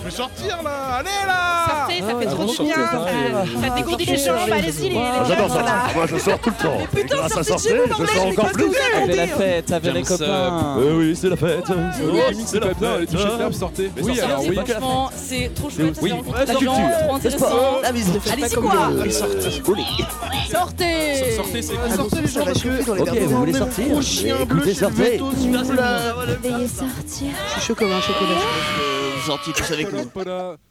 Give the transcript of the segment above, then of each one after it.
Je vais sortir là Allez là Sortez, ça fait Ah, trop bon, du bien. Ça, ça dégourdit les jambes. Allez-y, les Ah, J'adore ça. Ah, Moi, je sors tout le temps. Et putain, sortez sortir, chez vous, je sors mais encore plus. Avec la fête, avec les ça. copains. Oui, oui, c'est la fête. Oui, c'est la fête. Les toucher de l'herbe, sortez. Mais Oui, alors c'est oui. pas que la Franchement, c'est trop chouette. Oui, c'est la culture. trop intéressant. Ah, mais Allez-y, quoi Sortez Sortez, c'est Sortez les gens parce que. Ok, vous voulez sortir Écoutez, sortez. Veuillez sortir. Je suis chaud comme un chocolat. Vous sortiez tous avec nous.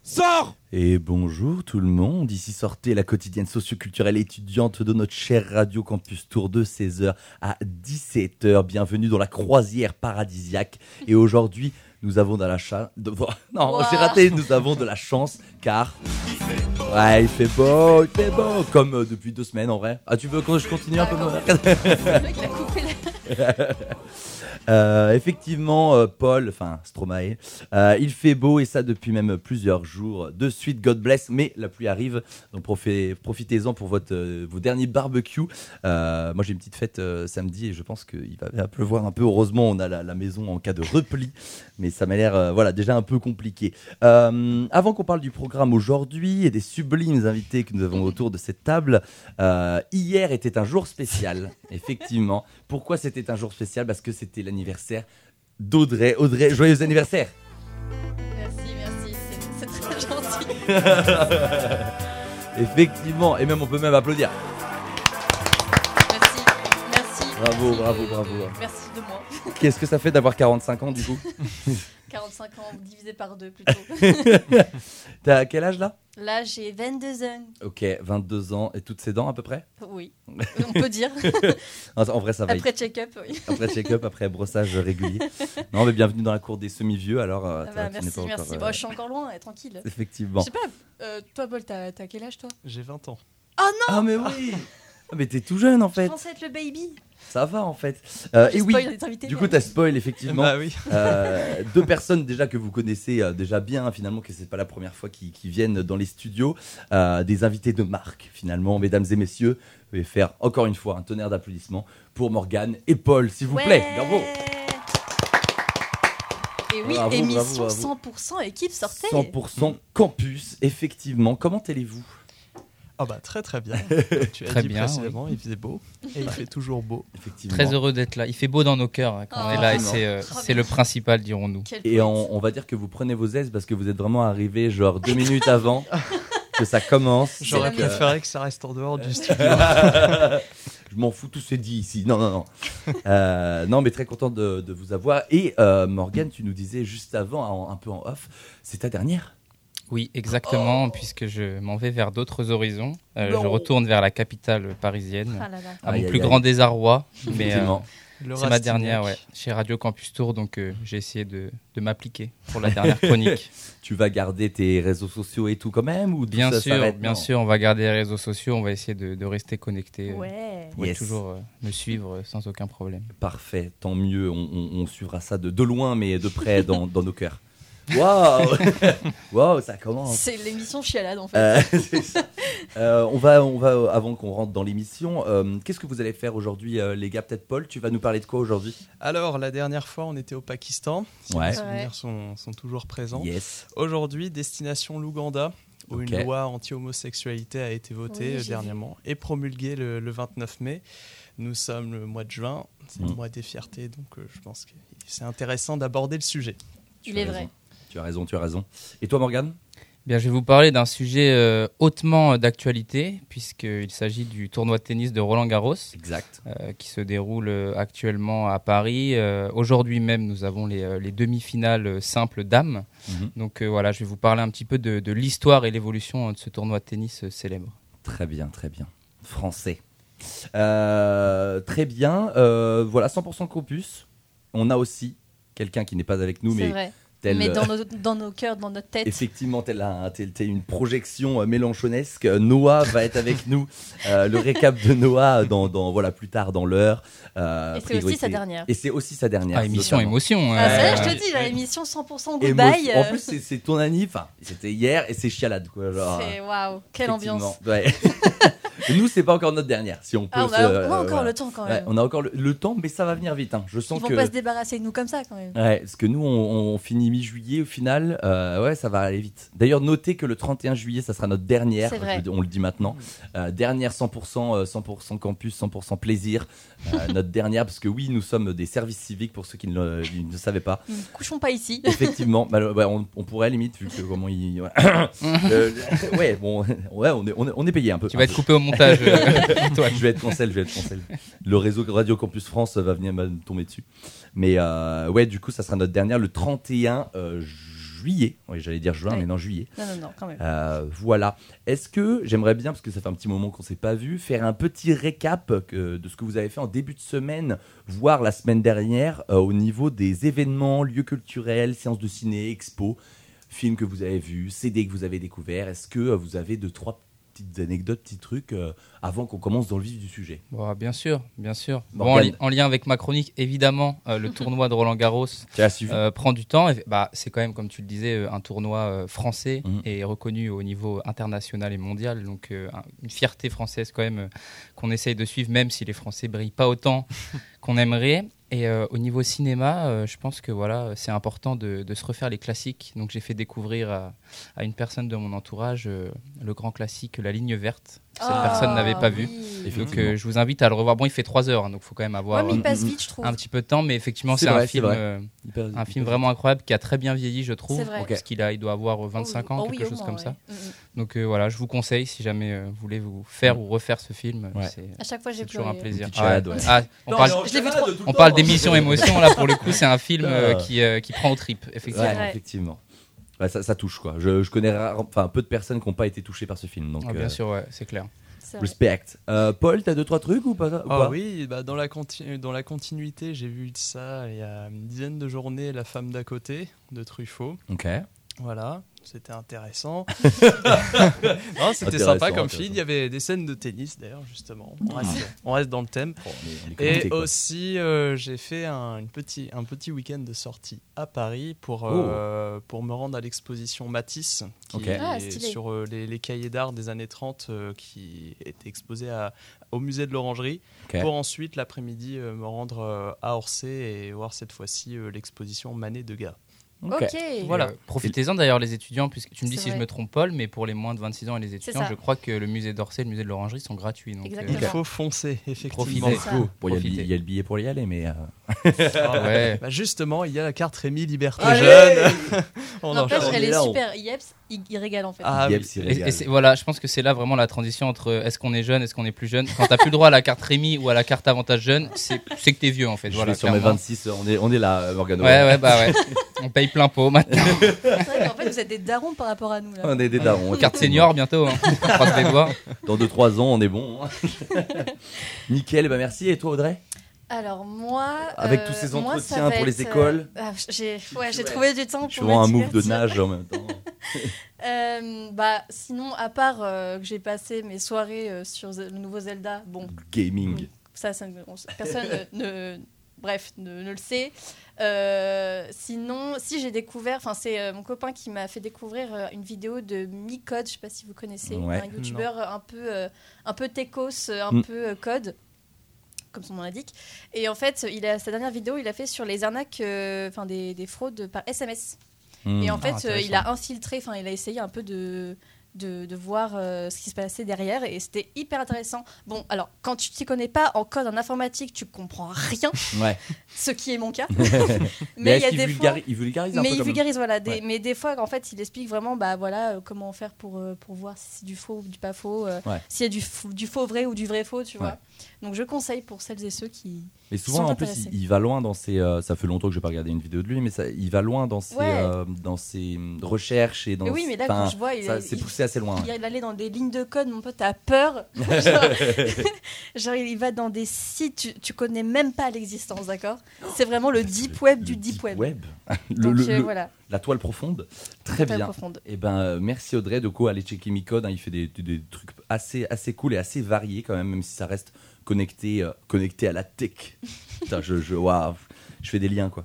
Sors Et bonjour tout le monde, ici sortez la quotidienne socioculturelle étudiante de notre cher Radio Campus Tour de 16h à 17h. Bienvenue dans la croisière paradisiaque. Et aujourd'hui, nous avons de la chance... Non, j'ai raté, nous avons de la chance car... Ouais, il fait beau, il fait beau, comme euh, depuis deux semaines en vrai. Ah, tu veux que je continue un peu moi Le mec, il a coupé la- Euh, effectivement, euh, Paul, enfin Stromae, euh, il fait beau et ça depuis même plusieurs jours. De suite, God bless, mais la pluie arrive, donc profitez- profitez-en pour votre, vos derniers barbecues. Moi j'ai une petite fête samedi et je pense qu'il va, pleuvoir un peu. Heureusement, on a la, la maison en cas de repli, mais ça m'a l'air voilà, déjà un peu compliqué. Avant qu'on parle du programme aujourd'hui et des sublimes invités que nous avons autour de cette table, hier était un jour spécial, effectivement. Pourquoi c'était un jour spécial? Parce que c'était l'anniversaire d'Audrey. Audrey, joyeux anniversaire Merci, merci. c'est- très gentil. Effectivement, et même on peut même applaudir. Merci, merci. Bravo, merci bravo, de- bravo. Merci de moi. Qu'est-ce que ça fait d'avoir 45 ans du coup? 45 ans divisé par deux plutôt. T'as quel âge là? Là, j'ai 22 ans. Ok, 22 ans et toutes ses dents à peu près? Oui, on peut dire. En vrai ça va. Après check-up, oui. Après check-up, après brossage régulier. Non mais bienvenue dans la cour des semi-vieux alors. euh, Ah bah, merci, pas merci. encore, euh, Bon, je suis encore loin, eh, tranquille. Effectivement. Je sais pas, euh, toi, Paul, t'as quel âge toi? J'ai 20 ans. Ah mais oui Ah, Mais t'es tout jeune en Je fait. pensais être le baby. Ça va en fait. Euh, et oui. Du coup, t'as spoil effectivement. Bah oui. Euh, deux personnes déjà que vous connaissez euh, déjà bien finalement que c'est pas la première fois qu'ils viennent dans les studios Euh, des invités de marque finalement mesdames et messieurs je vais faire encore une fois un tonnerre d'applaudissements pour Morgane et Paul s'il vous Ouais. plaît bravo Et oui, Bravo, émission bravo, 100% équipe sortez. 100% campus effectivement comment allez-vous? Ah bah très très bien. tu as Très dit bien, précédemment, il faisait beau et il fait toujours beau. effectivement Très heureux d'être là. Il fait beau dans nos cœurs hein, quand on est là et c'est euh, c'est le principal, dirons-nous. Et on, on va dire que vous prenez vos aises parce que vous êtes vraiment arrivé genre deux minutes avant que ça commence J'aurais euh, préféré que ça reste en dehors du studio. je m'en fous, tout se dit ici. Non, non, non. Euh, non, mais très content de, de vous avoir. Et euh, Morgane, tu nous disais juste avant, un peu en off, c'est ta dernière Oui, exactement, puisque je m'en vais vers d'autres horizons. Euh, je retourne vers la capitale parisienne, Ah là là. à mon aïe, plus aïe. grand désarroi. Mais euh, c'est ma dernière, ouais, chez Radio Campus Tour, donc euh, j'ai essayé de, de m'appliquer pour la dernière chronique. Tu vas garder tes réseaux sociaux et tout quand même ou bien ça sûr, bien sûr, on va garder les réseaux sociaux, on va essayer de, de rester connecté. Ouais. Vous pouvez Yes. toujours euh, me suivre euh, sans aucun problème. Parfait, tant mieux. On, on- on suivra ça de, de loin, mais de près dans, dans nos cœurs. Waouh Waouh, ça commence C'est l'émission chialade en fait. Euh, c'est ça. Euh, on va, on va, avant qu'on rentre dans l'émission, euh, qu'est-ce que vous allez faire aujourd'hui, euh, les gars? Peut-être Paul, tu vas nous parler de quoi aujourd'hui? Alors la dernière fois on était au Pakistan. Si Ouais. mes souvenirs sont, sont toujours présents. Yes. Aujourd'hui destination l'Ouganda où une loi anti-homosexualité a été votée Oui, dernièrement et promulguée le, le 29 mai. Nous sommes le mois de juin, c'est Mm. le mois des fiertés, donc euh, je pense que c'est intéressant d'aborder le sujet. Tu Il est raison. vrai. Tu as raison, tu as raison. Et toi, Morgane Bien, je vais vous parler d'un sujet euh, hautement euh, d'actualité, puisqu'il s'agit du tournoi de tennis de Roland Garros, Exact. euh, qui se déroule euh, actuellement à Paris. Euh, Aujourd'hui même, nous avons les, les demi-finales simples dames. Mhm. Donc euh, voilà, je vais vous parler un petit peu de, de l'histoire et l'évolution de ce tournoi de tennis euh, célèbre. Très bien, très bien. Français. Euh, très bien. Euh, voilà, 100% campus. On a aussi quelqu'un qui n'est pas avec nous, C'est mais vrai. Tel. Mais dans nos, dans nos cœurs, dans notre tête. Effectivement, un, tel- tel une projection euh, mélanchonesque. Euh, Noah va être avec nous. Euh, le récap de Noah dans, dans- voilà plus tard dans l'heure. Euh, Et c'est aussi sa dernière. Et c'est aussi sa dernière. Ah, émission, notamment. émotion. Ah, euh, je te dis, la émission 100% Émo- goodbye. En plus, c'est- c'est ton anniv. Enfin, c'était hier et c'est chialade quoi. Genre, c'est waouh, quelle ambiance. Ouais. Nous, c'est pas encore notre dernière, si on peut. Ah, on se- a, on a euh, encore voilà. le temps quand Ouais, même. on a encore le, le temps, mais ça va venir vite. hein. Je Ils sens vont que. pas se débarrasser de nous comme ça quand même. Ouais, parce que nous, on, on finit mi-juillet au final. Euh, ouais, ça va aller vite. D'ailleurs, notez que le 31 juillet, ça sera notre dernière. C'est vrai. je- on le dit maintenant. Euh, dernière 100%, euh, 100% campus, 100% plaisir. Euh, notre dernière, parce que oui, nous sommes des services civiques pour ceux qui ne, le- qui ne savaient pas. Nous ne couchons pas ici. Effectivement, bah, ouais, on, on pourrait limite, vu que comment il. Ouais, Euh, ouais, bon, ouais, on est, on est, on est payé un peu. Tu vas être coupé au montage. euh, toi. je vais être cancel, je vais être cancel. Le réseau Radio Campus France va venir me tomber dessus. Mais euh, ouais, du coup, ça sera notre dernière le 31 euh, juillet. Oui, j'allais dire juin, Ouais. mais non, juillet. Non, non, non, quand même. Euh, voilà. Est-ce que j'aimerais bien, parce que ça fait un petit moment qu'on s'est pas vu, faire un petit récap que- de ce que vous avez fait en début de semaine, voire la semaine dernière, euh, au niveau des événements, lieux culturels, séances de ciné, expos, films que vous avez vus, CD que vous avez découverts. Est-ce que euh, vous avez deux trois petites anecdotes, petits trucs euh, avant qu'on commence dans le vif du sujet Bon, bien sûr, bien sûr. Bon, en, Morgane. li- en lien avec ma chronique, évidemment, euh, le tournoi de Roland Garros euh, prend du temps. Et, bah, c'est quand même, comme tu le disais, un tournoi euh, français Mhm. et reconnu au niveau international et mondial. Donc, euh, un- une fierté française quand même euh, qu'on essaye de suivre, même si les Français brillent pas autant qu'on aimerait. Et euh, au niveau cinéma, euh, je pense que voilà, c'est important de, se refaire les classiques. Donc, j'ai fait découvrir à, à une personne de mon entourage euh, le grand classique La Ligne Verte. Que Cette Ah, personne n'avait pas vu. oui. Donc, euh, je vous invite à le revoir. Bon, il fait 3 heures, hein, donc il faut quand même avoir Ouais, euh, passe vite, je trouve. un petit peu de temps, mais effectivement, C'est un film, euh, Hyper- un hyper- film vraiment incroyable qui a très bien vieilli, je trouve. Vrai. Parce qu'il a, il doit avoir euh, 25 ans, Oh quelque chose moins, comme ouais. ça. Mm, mm. Donc euh, voilà, je vous conseille si jamais euh, vous voulez vous faire ou refaire ce film. Ouais. C'est À chaque fois, j'ai c'est toujours un plaisir. Ouais. Ah, on Non, parle, d'émission émotion là pour le coup, c'est un film qui prend aux tripes, effectivement. Ça, ça touche quoi. Je, je connais rare- enfin peu de personnes qui n'ont pas été touchées par ce film. Donc Ah, bien euh, sûr, ouais, c'est clair. Respect. Euh, Paul, t'as deux trois trucs ou pas, ou Ah pas? oui, bah dans, la dans la continuité, j'ai vu ça il y a une dizaine de journées, La femme d'à côté de Truffaut. Ok. Voilà, c'était intéressant. non, c'était Intéressant, sympa comme film. Il y avait des scènes de tennis d'ailleurs, justement. On reste, on reste dans le thème. Bon, on est- on est Et quoi. aussi, euh, j'ai fait un, une petit, un petit week-end de sortie à Paris pour, euh, pour me rendre à l'exposition Matisse, qui est Ah, sur euh, les, les cahiers d'art des années 30, euh, qui était exposé à- au musée de l'Orangerie, pour ensuite l'après-midi euh, me rendre euh, à Orsay et voir cette fois-ci euh, l'exposition Manet de Gars. Ok. Ok. Voilà. Euh, Profitez-en d'ailleurs les étudiants, puisque tu me dis si je me trompe Paul, mais pour les moins de 26 ans et les étudiants, je crois que le musée d'Orsay et le musée de l'Orangerie sont gratuits. Donc, euh, Exactement. Il faut foncer, effectivement. Profitez. ça. Bon, il y, a le billet- il y a le billet pour y aller, mais. euh, Ah, ouais. Bah justement, il y a la carte Rémi Liberté Allez Jeune. On en on elle est super. Yeps, il, il régale en fait. Ah Yep, oui. c'est Et- voilà, je pense que c'est là vraiment la transition entre euh, est-ce qu'on est jeune, est-ce qu'on est plus jeune? Quand t'as plus le droit à la carte Rémi ou à la carte avantage jeune, c'est que t'es vieux en fait. Je Voilà, vais sur mes clairement. 26, on est, on est là, Morgano. Ouais, ouais, bah ouais. On paye plein pot maintenant. C'est vrai qu'en fait, vous êtes des darons par rapport à nous. Là. On est des darons. Carte senior bientôt. Hein. On croise les doigts. Dans 2-3 ans, on est bon. hein. Nickel, ben merci. Et toi, Audrey? Alors moi, Avec euh, tous ces entretiens pour les être, écoles? euh, ah, j'ai ouais, trouvé du temps pour Je fais un move de nage en même temps. Euh, bah sinon, à part euh, que j'ai passé mes soirées euh, sur le nouveau Zelda, bon, Gaming. ça, ça ne- on- personne ne, ne- bref, ne, ne le sait. Euh, sinon, si j'ai découvert, enfin c'est euh, mon copain qui m'a fait découvrir euh, une vidéo de Micode, je sais pas si vous connaissez, Ouais. un youtubeur un peu, euh, un peu techos, un Mm. peu euh, code. Comme son nom l'indique. Et en fait, il a, sa dernière vidéo, il a fait sur les arnaques, euh, enfin des, des fraudes par SMS. Hmm. Et en fait, Ah, euh, il a infiltré, enfin, il a essayé un peu de, de, de voir euh, ce qui se passait derrière et c'était hyper intéressant. Bon, alors, quand tu t'y connais pas en code en informatique, tu comprends rien, Ouais. ce qui est mon cas. Mais, mais il y a des fois. il vulgarise un Mais peu il vulgarise, voilà. Des, Ouais. Mais des fois, en fait, il explique vraiment bah, voilà, euh, comment faire pour, euh, pour voir si c'est du faux ou du pas faux, euh, Ouais. s'il y a du, faux vrai ou du vrai faux, tu Ouais. vois. Donc je conseille pour celles et ceux qui. Mais souvent, sont en plus, il, il va loin dans ses. euh, ça fait longtemps que j'ai pas regardé une vidéo de lui, mais ça, il va loin dans ses, Ouais. euh, dans ses hum, recherches et dans. Mais oui, mais là, quand je vois, c'est poussé assez loin. il, il allait dans des lignes de code, mon pote, t'as peur. genre, genre, il va dans des sites, tu, tu connais même pas l'existence, d'accord? C'est vraiment le deep web du deep web. Donc le- euh, le- voilà, La toile profonde. Très bien. profonde. Eh ben, euh, merci Audrey. De quoi aller checker Micode. hein, il fait des, trucs assez, assez cool et assez variés quand même, même si ça reste connecté, euh, connecté à la tech. Putain, je, je, waouh, je fais des liens quoi.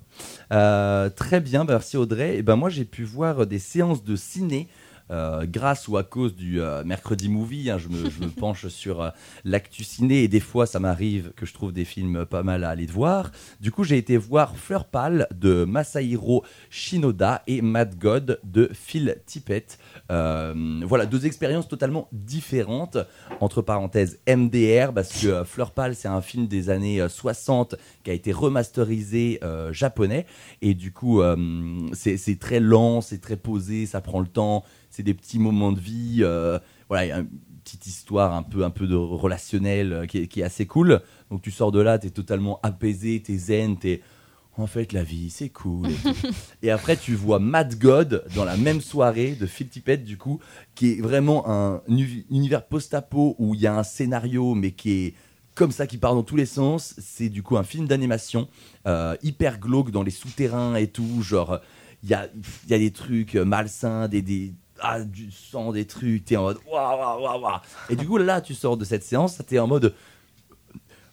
Euh, très bien, bah, merci Audrey. Et ben moi j'ai pu voir des séances de ciné. Euh, grâce ou à cause du euh, mercredi movie. hein, je, me, penche sur euh, l'actu ciné et des fois ça m'arrive que je trouve des films pas mal à aller voir. Du coup, j'ai été voir Fleur Pâle de Masahiro Shinoda et Mad God de Phil Tippett. Euh, voilà, deux expériences totalement différentes. Entre parenthèses, MDR, parce que Fleur Pâle, c'est un film des années euh, 60 qui a été remasterisé japonais. Et du coup, c'est très lent, c'est très posé, ça prend le temps. C'est des petits moments de vie. euh, voilà, il y a une petite histoire un peu, un peu de relationnel euh, qui, est, qui est assez cool. Donc tu sors de là, tu es totalement apaisé, tu es zen, tu en fait, la vie, c'est cool. Et, tout. Et après, tu vois Mad God dans la même soirée de Phil Tippett, du coup, qui est vraiment un uni- univers post-apo où il y a un scénario, mais qui est comme ça, qui part dans tous les sens. C'est du coup un film d'animation euh, hyper glauque dans les souterrains et tout. Genre, il y a, y a des trucs malsains, des, des, ah, du sang, des trucs. T'es en mode waouh, waouh, waouh, waouh. Et du coup, là, tu sors de cette séance, t'es en mode.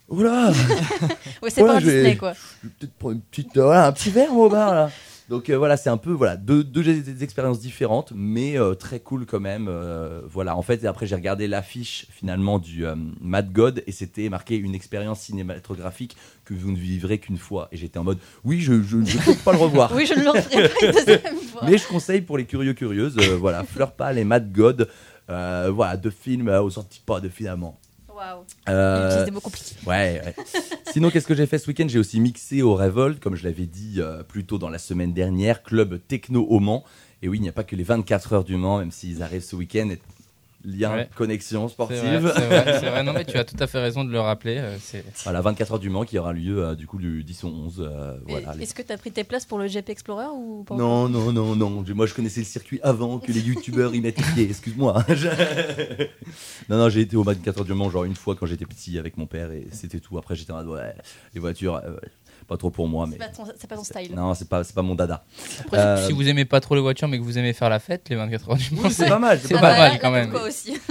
Oula! Ouais, c'est pas Disney, quoi. je vais peut-être prendre une petite, euh, voilà, un petit verre au bar là. Donc euh, voilà, c'est un peu voilà deux, deux expériences différentes, mais euh, très cool quand même. euh, voilà, en fait, après j'ai regardé l'affiche finalement du Mad God et c'était marqué une expérience cinématographique que vous ne vivrez qu'une fois. Et j'étais en mode, oui, je ne peux pas le revoir. Oui, je ne le referai pas une deuxième fois. Mais je conseille pour les curieux curieuses, voilà, Fleur Pâle et Mad God, voilà, deux films aux de finalement. Waouh. Euh, J'utilise des mots compliqués. Ouais, ouais. Sinon, qu'est-ce que j'ai fait ce week-end? J'ai aussi mixé au Revolt, comme je l'avais dit euh, plus tôt dans la semaine dernière, club techno au Mans. Et oui, il n'y a pas que les 24 heures du Mans, même s'ils arrivent ce week-end. Lien, Ouais. connexion sportive. c'est vrai. Non, mais tu as tout à fait raison de le rappeler. euh, Voilà, 24 heures du Mans qui aura lieu euh, du coup du 10 au 11. euh, voilà, Est-ce que tu as pris tes places pour le GP Explorer ou pas Non, non, non, non. Moi, je connaissais le circuit avant que les youtubeurs y mettent les pieds. Excuse-moi. Non, non, j'ai été au 24 heures du Mans, genre une fois quand j'étais petit avec mon père et c'était tout. Après, j'étais en mode, ouais, les voitures, euh, pas trop pour moi, mais. C'est pas ton- C'est pas ton style. Non, c'est pas, c'est pas mon dada. Après, Euh, si vous aimez pas trop les voitures, mais que vous aimez faire la fête, les 24 heures du Mans, Oui, c'est pas mal. c'est pas pas mal. quand même. Quoi aussi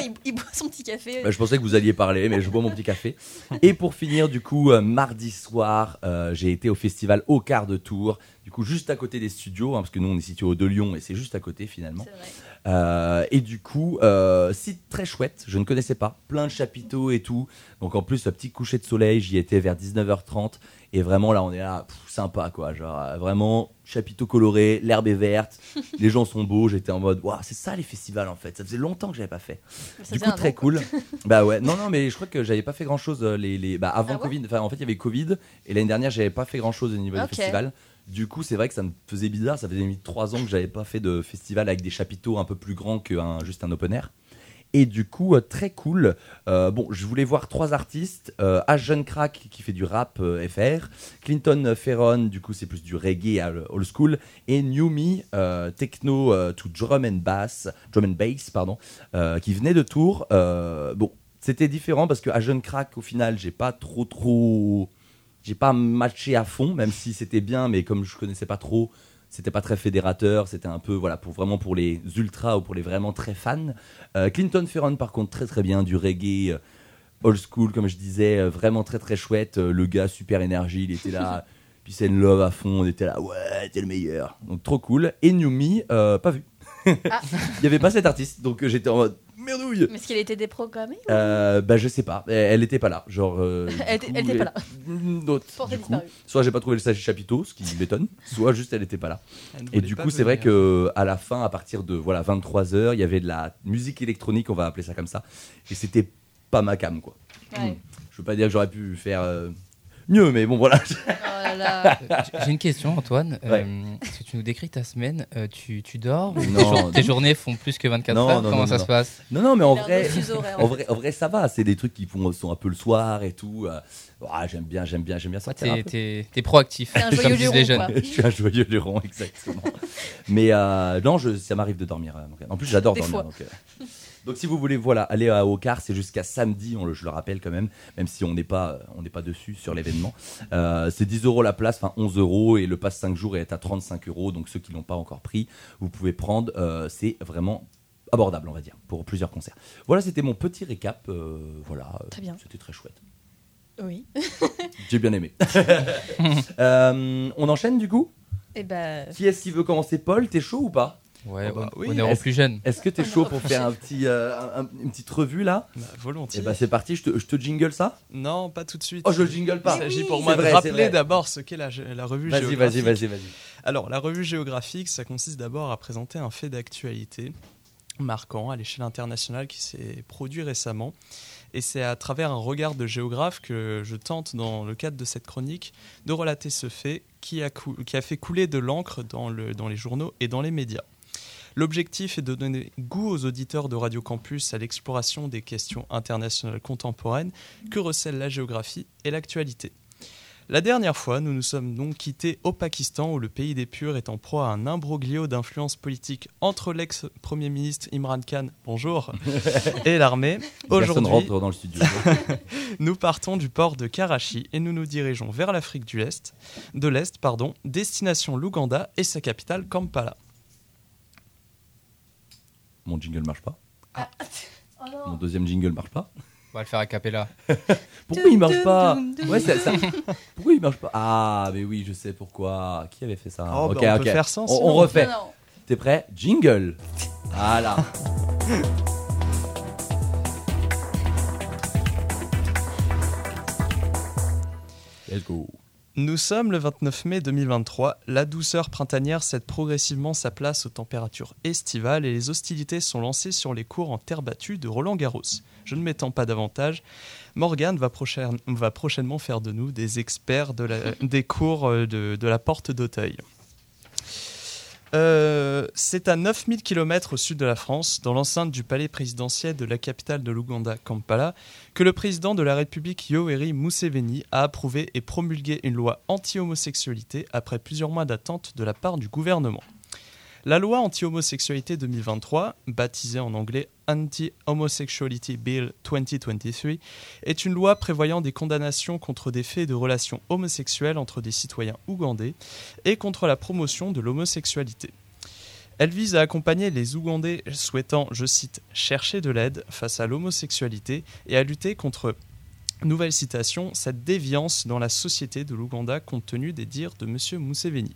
il, il boit son petit café. Bah, je pensais que vous alliez parler, mais je bois mon petit café. Et pour finir, du coup, euh, mardi soir, euh, j'ai été au festival Au Quart de Tour. Du coup, juste à côté des studios, hein, parce que nous, on est situé au de Lyon et c'est juste à côté finalement. C'est vrai. Euh, et du coup, euh, site très chouette, je ne connaissais pas, plein de chapiteaux et tout. Donc en plus, un petit coucher de soleil, j'y étais vers 19h30. Et vraiment, là, on est là, pff, sympa quoi. Genre, euh, vraiment, chapiteau coloré, l'herbe est verte, les gens sont beaux. J'étais en mode, waouh, c'est ça les festivals en fait. Ça faisait longtemps que j'avais pas fait. Ça Du coup, très cool. bah ouais, non, non, mais je crois que j'avais pas fait grand chose les, les... Bah, avant Ah ouais Covid. Enfin, en fait, il y avait Covid et l'année dernière, j'avais pas fait grand chose au niveau Ok. du festival. Du coup, c'est vrai que ça me faisait bizarre. Ça faisait trois ans que j'avais pas fait de festival avec des chapiteaux un peu plus grands que juste un open air. Et du coup, euh, très cool. Euh, bon, je voulais voir trois artistes. Euh, Ash Jeune Crack qui fait du rap euh, FR. Clinton Ferron, du coup, c'est plus du reggae old school. Et New Me, euh, techno to drum and bass, drum and bass, pardon, qui venait de Tours. Bon, c'était différent parce que à Crack, au final, j'ai pas trop trop, j'ai pas matché à fond, même si c'était bien, mais comme je connaissais pas trop, c'était pas très fédérateur. C'était un peu voilà pour vraiment pour les ultras ou pour les vraiment très fans. Euh, Clinton Ferron, par contre, très très bien, du reggae. euh, Old school, comme je disais, euh, vraiment très très chouette. Le gars, super énergie, il était là, puis c'est une love à fond, on était là, ouais, t'es le meilleur. Donc trop cool. Et Newmi, pas vu. Ah. Il y avait pas cet artiste, donc j'étais en mode merdouille. Mais est-ce qu'il a été déprogrammé ou- Euh, bah je sais pas, elle, elle était pas là, genre. euh, du Elle était- coup, elle était pas là. et- D'autres. Portée du coup. disparue. Soit j'ai pas trouvé le sage chapiteau, ce qui m'étonne, soit juste elle était pas là. Et du coup, c'est vrai que à la fin, à partir de voilà 23 h il y avait de la musique électronique, on va appeler ça comme ça, et c'était pas ma cam quoi. Ouais. Je veux pas dire que j'aurais pu faire euh, mieux, mais bon voilà. Oh. J'ai- une question, Antoine. Ouais. Euh, Est-ce que tu nous décris ta semaine Euh, tu, tu dors Non, tes, jour- non. tes journées font plus que 24 Non, heures? non, Comment non, ça se passe? Non non, mais en vrai, en vrai, en vrai, ça va. C'est des trucs qui font sont un peu le soir et tout. ah, j'aime bien, j'aime bien, j'aime bien ça. T'es t'es- t'es proactif, T'es un comme joyeux disent les luron, jeunes. je suis un joyeux luron, exactement. Mais euh, non, je, ça m'arrive de dormir. euh, donc, en plus, j'adore dormir. fois. Donc, euh, donc, si vous voulez, voilà, aller à Ocar, c'est jusqu'à samedi. On le, je le rappelle quand même, même si on n'est pas, on n'est pas dessus sur l'événement. Euh, c'est 10 euros la place, enfin 11 euros, et le pass 5 jours est à 35 euros. Donc ceux qui l'ont pas encore pris, vous pouvez prendre. euh, c'est vraiment abordable, on va dire, pour plusieurs concerts. Voilà, c'était mon petit récap. euh, voilà, Très bien. C'était très chouette. Oui. J'ai bien aimé. On enchaîne du coup? Et bah. Qui est-ce qui veut commencer? Paul, t'es chaud ou pas? Ouais, Oh bah on- oui, aux est-ce- plus jeunes. Est-ce que t'es chaud pour faire un petit, euh, un- une petite revue là? Bah, Et volontiers. bah c'est parti, je te, je te jingle ça? Non, pas tout de suite. Oh je le jingle Il pas s'agit pour moi vrai, de rappeler d'abord ce qu'est la, la revue Vas-y, vas-y, géographique. vas-y, vas-y. Alors, la revue géographique, ça consiste d'abord à présenter un fait d'actualité marquant à l'échelle internationale qui s'est produit récemment. Et c'est à travers un regard de géographe que je tente, dans le cadre de cette chronique, de relater ce fait qui a, cou- qui a fait couler de l'encre dans, le- dans les journaux et dans les médias. L'objectif est de donner goût aux auditeurs de Radio Campus à l'exploration des questions internationales contemporaines que recèlent la géographie et l'actualité. La dernière fois, nous nous sommes donc quittés au Pakistan où le pays des purs est en proie à un imbroglio d'influence politique entre l'ex-premier ministre Imran Khan, bonjour, et l'armée. Aujourd'hui, rentre dans le studio. nous partons du port de Karachi et nous nous dirigeons vers l'Afrique du l'Est, de l'Est, pardon, destination l'Ouganda et sa capitale Kampala. Mon jingle marche pas. Oh Mon deuxième jingle marche pas. On va le faire a cappella. Pourquoi il marche pas dum, dum. Ouais, ça, ça- Pourquoi il marche pas Ah, mais oui, je sais pourquoi. Qui avait fait ça Oh, bah, Ok, on ok. peut faire sans, On, on refait. T'es prêt Jingle. Voilà. Let's go. Nous sommes le 29 mai 2023. La douceur printanière cède progressivement sa place aux températures estivales et les hostilités sont lancées sur les cours en terre battue de Roland Garros. Je ne m'étends pas davantage. Morgane va, prochaine- va prochainement faire de nous des experts de la- des cours euh, de, de la porte d'Auteuil. Euh, c'est à 9000 km au sud de la France, dans l'enceinte du palais présidentiel de la capitale de l'Ouganda, Kampala, que le président de la République Yoweri Museveni a approuvé et promulgué une loi anti-homosexualité après plusieurs mois d'attente de la part du gouvernement. La loi anti-homosexualité 2023, baptisée en anglais Anti-Homosexuality Bill 2023, est une loi prévoyant des condamnations contre des faits de relations homosexuelles entre des citoyens ougandais et contre la promotion de l'homosexualité. Elle vise à accompagner les Ougandais souhaitant, je cite, chercher de l'aide face à l'homosexualité et à lutter contre, nouvelle citation, cette déviance dans la société de l'Ouganda compte tenu des dires de M. Museveni.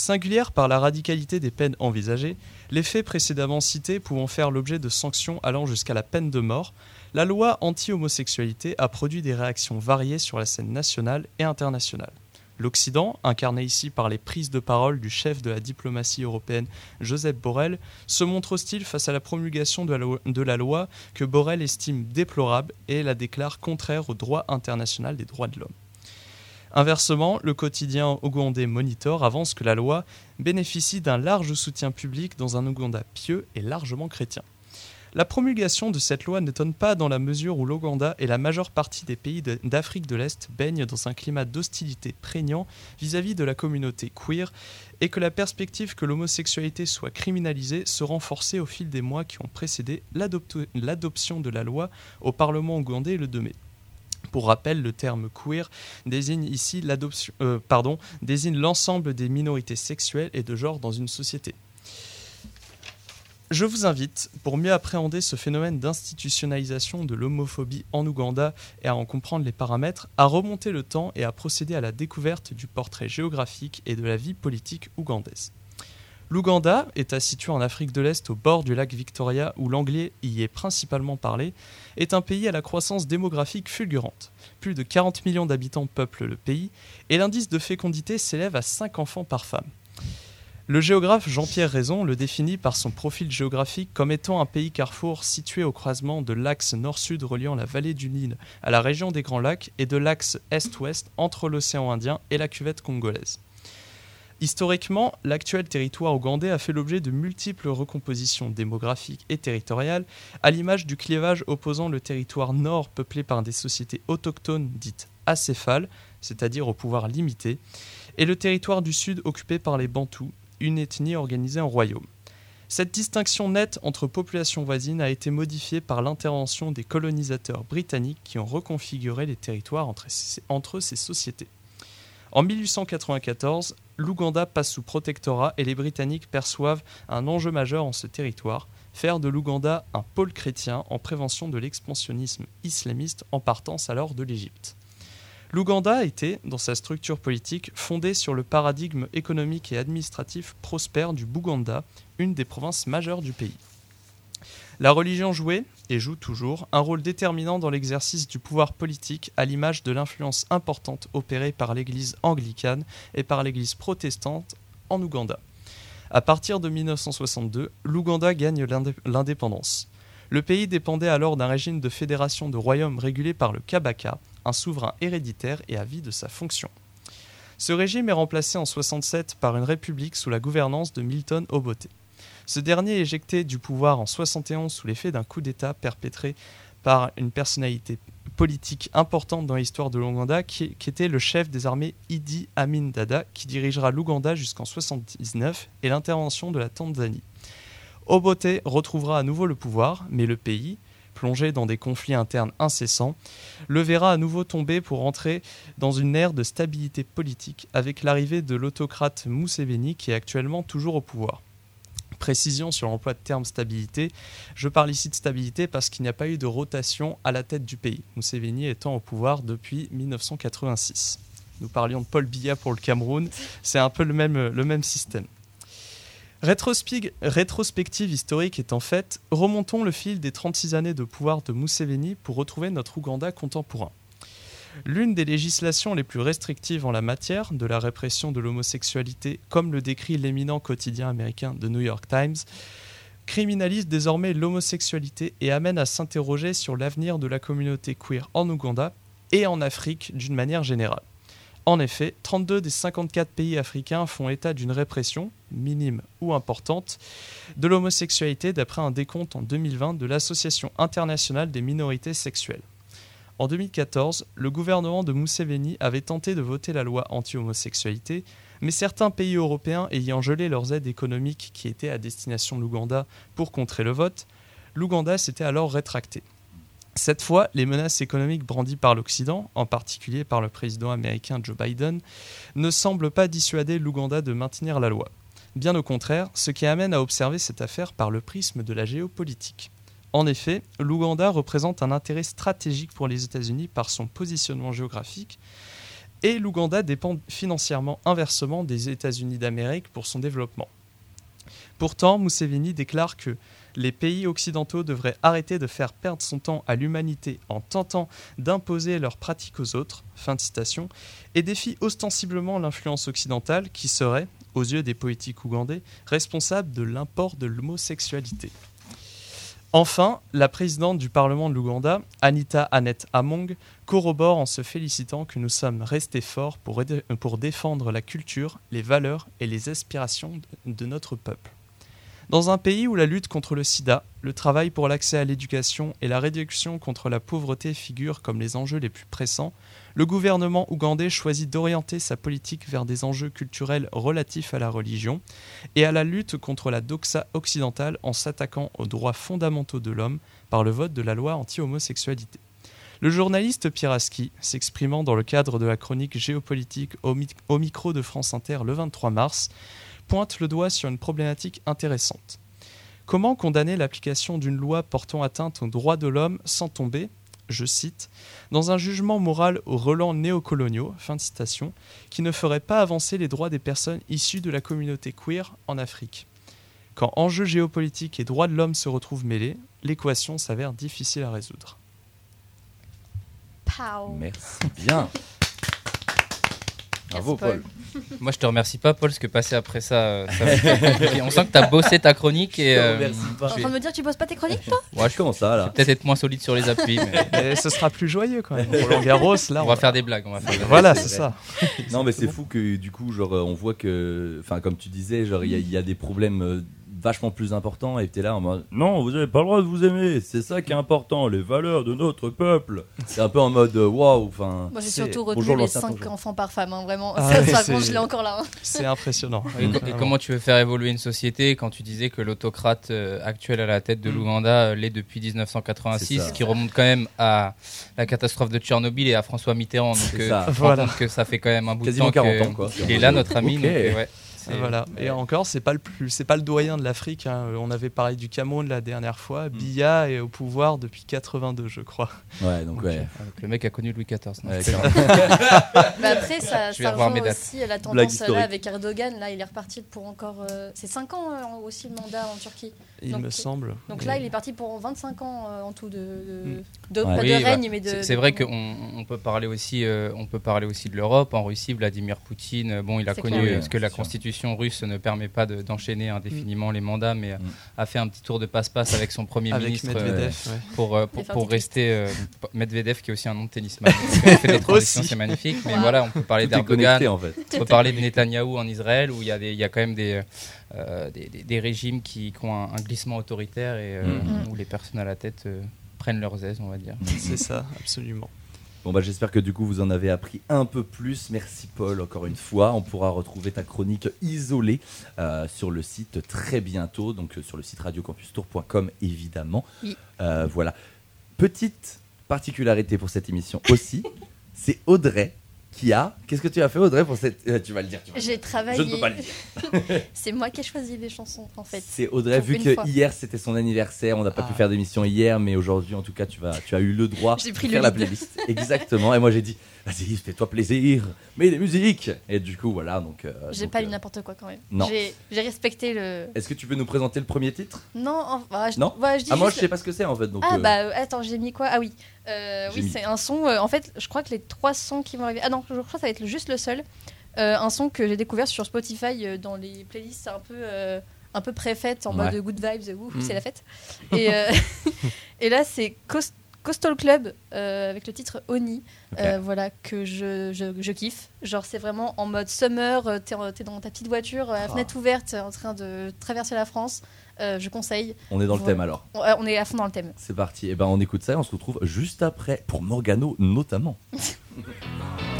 Singulière par la radicalité des peines envisagées, les faits précédemment cités pouvant faire l'objet de sanctions allant jusqu'à la peine de mort, la loi anti-homosexualité a produit des réactions variées sur la scène nationale et internationale. L'Occident, incarné ici par les prises de parole du chef de la diplomatie européenne Joseph Borrell, se montre hostile face à la promulgation de la, loi, que Borrell estime déplorable et la déclare contraire au droit international des droits de l'homme. Inversement, le quotidien ougandais Monitor avance que la loi bénéficie d'un large soutien public dans un Ouganda pieux et largement chrétien. La promulgation de cette loi n'étonne pas dans la mesure où l'Ouganda et la majeure partie des pays d'Afrique de l'Est baignent dans un climat d'hostilité prégnant vis-à-vis de la communauté queer et que la perspective que l'homosexualité soit criminalisée se renforçait au fil des mois qui ont précédé l'adoption de la loi au Parlement ougandais le 2 mai. Pour rappel, le terme queer désigne ici euh, l'ensemble des minorités sexuelles et de genre dans une société. Je vous invite, pour mieux appréhender ce phénomène d'institutionnalisation de l'homophobie en Ouganda et à en comprendre les paramètres, à remonter le temps et à procéder à la découverte du portrait géographique et de la vie politique ougandaise. L'Ouganda, État situé en Afrique de l'Est au bord du lac Victoria où l'anglais y est principalement parlé, est un pays à la croissance démographique fulgurante. Plus de 40 millions d'habitants peuplent le pays et l'indice de fécondité s'élève à 5 enfants par femme. Le géographe Jean-Pierre Raison le définit par son profil géographique comme étant un pays carrefour situé au croisement de l'axe nord-sud reliant la vallée du Nil à la région des Grands Lacs et de l'axe est-ouest entre l'océan Indien et la cuvette congolaise. Historiquement, l'actuel territoire ougandais a fait l'objet de multiples recompositions démographiques et territoriales, à l'image du clivage opposant le territoire nord peuplé par des sociétés autochtones dites acéphales, c'est-à-dire au pouvoir limité, et le territoire du sud occupé par les Bantous, une ethnie organisée en royaume. Cette distinction nette entre populations voisines a été modifiée par l'intervention des colonisateurs britanniques qui ont reconfiguré les territoires entre ces, entre ces sociétés. En 1894, l'Ouganda passe sous protectorat et les Britanniques perçoivent un enjeu majeur en ce territoire, faire de l'Ouganda un pôle chrétien en prévention de l'expansionnisme islamiste en partance alors de l'Égypte. L'Ouganda était, dans sa structure politique, fondé sur le paradigme économique et administratif prospère du Bouganda, une des provinces majeures du pays. La religion jouait, et joue toujours, un rôle déterminant dans l'exercice du pouvoir politique, à l'image de l'influence importante opérée par l'Église anglicane et par l'Église protestante en Ouganda. À partir de 1962, l'Ouganda gagne l'indé- l'indépendance. Le pays dépendait alors d'un régime de fédération de royaumes régulé par le Kabaka, un souverain héréditaire et à vie de sa fonction. Ce régime est remplacé en 67 par une république sous la gouvernance de Milton Obote. Ce dernier éjecté du pouvoir en 71 sous l'effet d'un coup d'État perpétré par une personnalité politique importante dans l'histoire de l'Ouganda qui, qui était le chef des armées Idi Amin Dada qui dirigera l'Ouganda jusqu'en 79 et l'intervention de la Tanzanie. Obote retrouvera à nouveau le pouvoir, mais le pays, plongé dans des conflits internes incessants, le verra à nouveau tomber pour entrer dans une ère de stabilité politique avec l'arrivée de l'autocrate Museveni qui est actuellement toujours au pouvoir. Précision sur l'emploi de terme stabilité. Je parle ici de stabilité parce qu'il n'y a pas eu de rotation à la tête du pays, Museveni étant au pouvoir depuis 1986. Nous parlions de Paul Biya pour le Cameroun, c'est un peu le même, système. Rétrospective historique étant faite, remontons le fil des 36 années de pouvoir de Museveni pour retrouver notre Ouganda contemporain. L'une des législations les plus restrictives en la matière, de la répression de l'homosexualité, comme le décrit l'éminent quotidien américain The New York Times, criminalise désormais l'homosexualité et amène à s'interroger sur l'avenir de la communauté queer en Ouganda et en Afrique d'une manière générale. En effet, 32 des 54 pays africains font état d'une répression, minime ou importante, de l'homosexualité d'après un décompte en 2020 de l'Association internationale des minorités sexuelles. En 2014, le gouvernement de Museveni avait tenté de voter la loi anti-homosexualité, mais certains pays européens ayant gelé leurs aides économiques qui étaient à destination de l'Ouganda pour contrer le vote, l'Ouganda s'était alors rétracté. Cette fois, les menaces économiques brandies par l'Occident, en particulier par le président américain Joe Biden, ne semblent pas dissuader l'Ouganda de maintenir la loi. Bien au contraire, ce qui amène à observer cette affaire par le prisme de la géopolitique. En effet, l'Ouganda représente un intérêt stratégique pour les États-Unis par son positionnement géographique, et l'Ouganda dépend financièrement inversement des États-Unis d'Amérique pour son développement. Pourtant, Museveni déclare que les pays occidentaux devraient arrêter de faire perdre son temps à l'humanité en tentant d'imposer leurs pratiques aux autres, et défie ostensiblement l'influence occidentale qui serait, aux yeux des politiques ougandais, responsable de l'import de l'homosexualité. Enfin, la présidente du Parlement de l'Ouganda, Anita Annette Among, corrobore en se félicitant que nous sommes restés forts pour, pour défendre la culture, les valeurs et les aspirations de- de notre peuple. Dans un pays où la lutte contre le sida, le travail pour l'accès à l'éducation et la réduction contre la pauvreté figurent comme les enjeux les plus pressants, le gouvernement ougandais choisit d'orienter sa politique vers des enjeux culturels relatifs à la religion et à la lutte contre la doxa occidentale en s'attaquant aux droits fondamentaux de l'homme par le vote de la loi anti-homosexualité. Le journaliste Pieraski, s'exprimant dans le cadre de la chronique géopolitique au micro de France Inter le 23 mars, pointe le doigt sur une problématique intéressante. Comment condamner l'application d'une loi portant atteinte aux droits de l'homme sans tomber, je cite, dans un jugement moral aux relents néocoloniaux, fin de citation, qui ne ferait pas avancer les droits des personnes issues de la communauté queer en Afrique Quand enjeux géopolitiques et droits de l'homme se retrouvent mêlés, l'équation s'avère difficile à résoudre. Pow. Merci bien. Bravo, Paul. Paul. Moi, je te remercie pas, Paul, parce que passer après ça, euh, ça. On sent que tu as bossé ta chronique et. euh, en train de me dire que tu bosses pas tes chroniques, toi? Moi, je Comment ça, vais là peut-être être moins solide sur les appuis, mais Et ce sera plus joyeux quand même. Roland Garros, là, on va faire des blagues. On va faire des blagues. Voilà, c'est ça. Non, mais c'est fou que du coup, genre, on voit que, enfin, comme tu disais, genre, il y, a- il y a des problèmes euh, vachement plus importants et t'es là en mode, non, vous avez pas le droit de vous aimer, c'est ça qui est important, les valeurs de notre peuple. C'est un peu en mode, euh, waouh, enfin. Moi, j'ai surtout retenu Bonjour, les l'ancien 5 bonjour. enfants par femme, hein, vraiment. Ah ça, ouais, ça je l'ai encore là. hein. C'est impressionnant. Et, co- et comment tu veux faire évoluer une société quand tu disais que l'autocrate euh, actuel à la tête de l'Ouganda euh, l'est depuis C'est 1986, ça. qui remonte quand même à la catastrophe de Tchernobyl et à François Mitterrand. Donc, euh, ça. Voilà. que ça fait quand même un bout Quasiment de temps 40 que- ans, quoi. qu'il est là, notre ami. Ok. donc, euh, ouais. C'est- Voilà. Et encore, c'est pas le plus, c'est pas le doyen de l'Afrique. hein. Euh, On avait parlé du Cameroun la dernière fois. Mm. Biya est au pouvoir depuis 82, je crois. Ouais, donc ouais. Le mec a connu Louis XIV. Ouais. Bah après, ça, ça rejoint aussi la tendance là avec Erdogan. Là, il est reparti pour encore. euh, c'est 5 ans euh, aussi le mandat en Turquie. Il Donc- me semble. Donc là, il est parti pour 25 ans euh, en tout de, de, de- Ouais. pas Oui, de bah, règne, mais de. C'est vrai qu'on on peut parler aussi, euh, on peut parler aussi de l'Europe. En Russie, Vladimir Poutine, bon, il a C'est connu clair. Oui, ce que la sûr. Constitution russe ne permet pas de- d'enchaîner indéfiniment les mandats, mais euh, Mm. a fait un petit tour de passe-passe avec son premier Avec ministre euh, Medvedev. ouais. pour, euh, pour, rester euh, Medvedev qui est aussi un nom de tennisman. C'est magnifique. Mais Wow. voilà, on peut parler d'Erdogan, en fait. on peut parler de Netanyahou en Israël où il y a, des, il y a quand même des, euh, des, des- des régimes qui, qui ont un, un glissement autoritaire et euh, Mhm. où les personnes à la tête euh, prennent leurs aises, on va dire. C'est ça, absolument. Bon bah j'espère que du coup vous en avez appris un peu plus. Merci Paul encore une fois. On pourra retrouver ta chronique isolée euh, sur le site très bientôt, donc euh, sur le site radiocampustour.com évidemment. Oui. Euh, voilà. Petite particularité pour cette émission aussi, c'est Audrey qui a. Qu'est-ce que tu as fait Audrey pour cette euh, Tu vas le dire. tu vas le J'ai dire. travaillé. Je ne peux pas le dire. C'est moi qui ai choisi les chansons en fait. C'est Audrey, Pour vu une que fois. hier c'était son anniversaire, on n'a pas Ah. pu faire d'émission hier, mais aujourd'hui en tout cas tu, vas, tu as eu le droit J'ai de pris faire le la lead. playlist. Exactement, et moi j'ai dit, vas-y, fais-toi plaisir, mets des musiques. Et du coup voilà, donc... euh, J'ai donc, pas euh, lu n'importe quoi quand même. non. J'ai j'ai respecté le. Est-ce que tu peux nous présenter le premier titre? Non, en- bah, je... Non je dis Ah moi je sais pas ce que c'est en fait, donc... Ah euh, bah euh, attends, j'ai mis quoi? Ah oui, Euh, oui mis- c'est un son. euh, en fait, je crois que les trois sons qui vont arriver. Ah non, je crois que ça va être juste le seul. Euh, un son que j'ai découvert sur Spotify euh, dans les playlists un peu euh, un peu préfaites en Ouais. mode good vibes, ouf, Mm. c'est la fête. Et, euh, et là c'est Coast- Coastal Club euh, avec le titre Oni, euh, voilà que je, je, je kiffe. Genre c'est vraiment en mode summer, euh, t'es dans ta petite voiture, la Ah. fenêtre ouverte, en train de traverser la France. Je conseille. On est dans le thème alors. On, on est à fond dans le thème. C'est parti, et ben on écoute ça et on se retrouve juste après, pour Morgano notamment.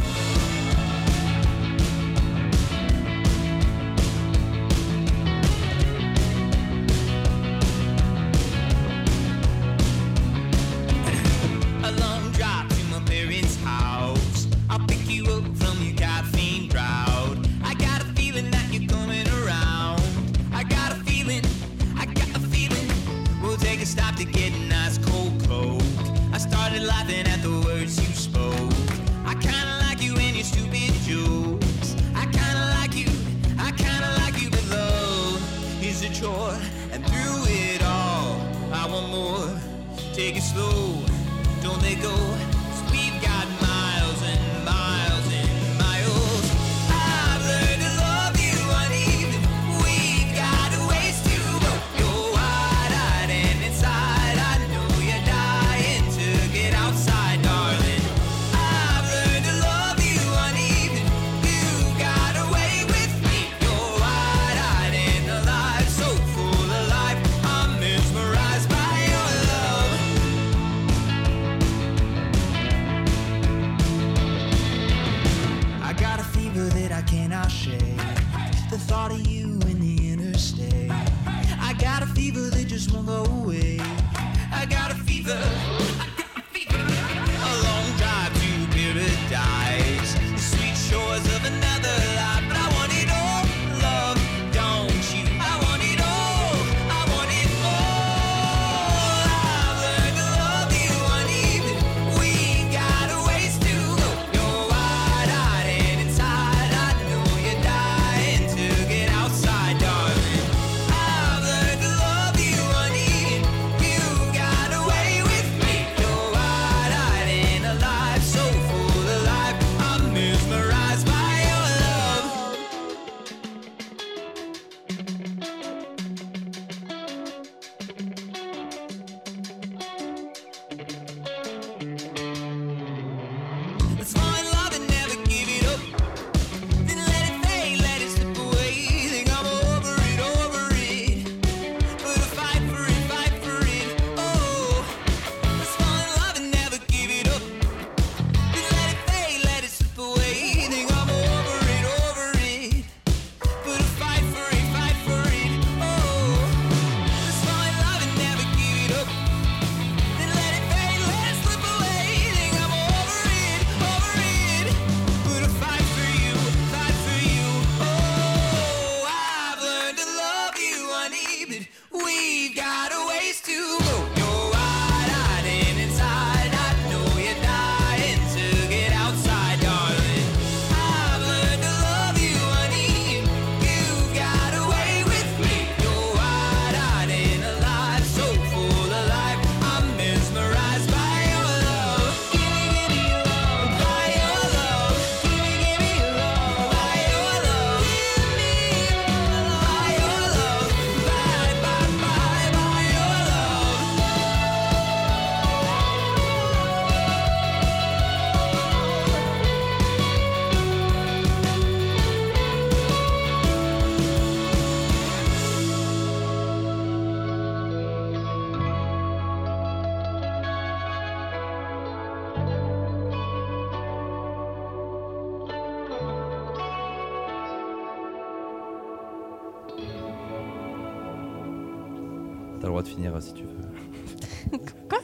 finir si tu veux. Quoi?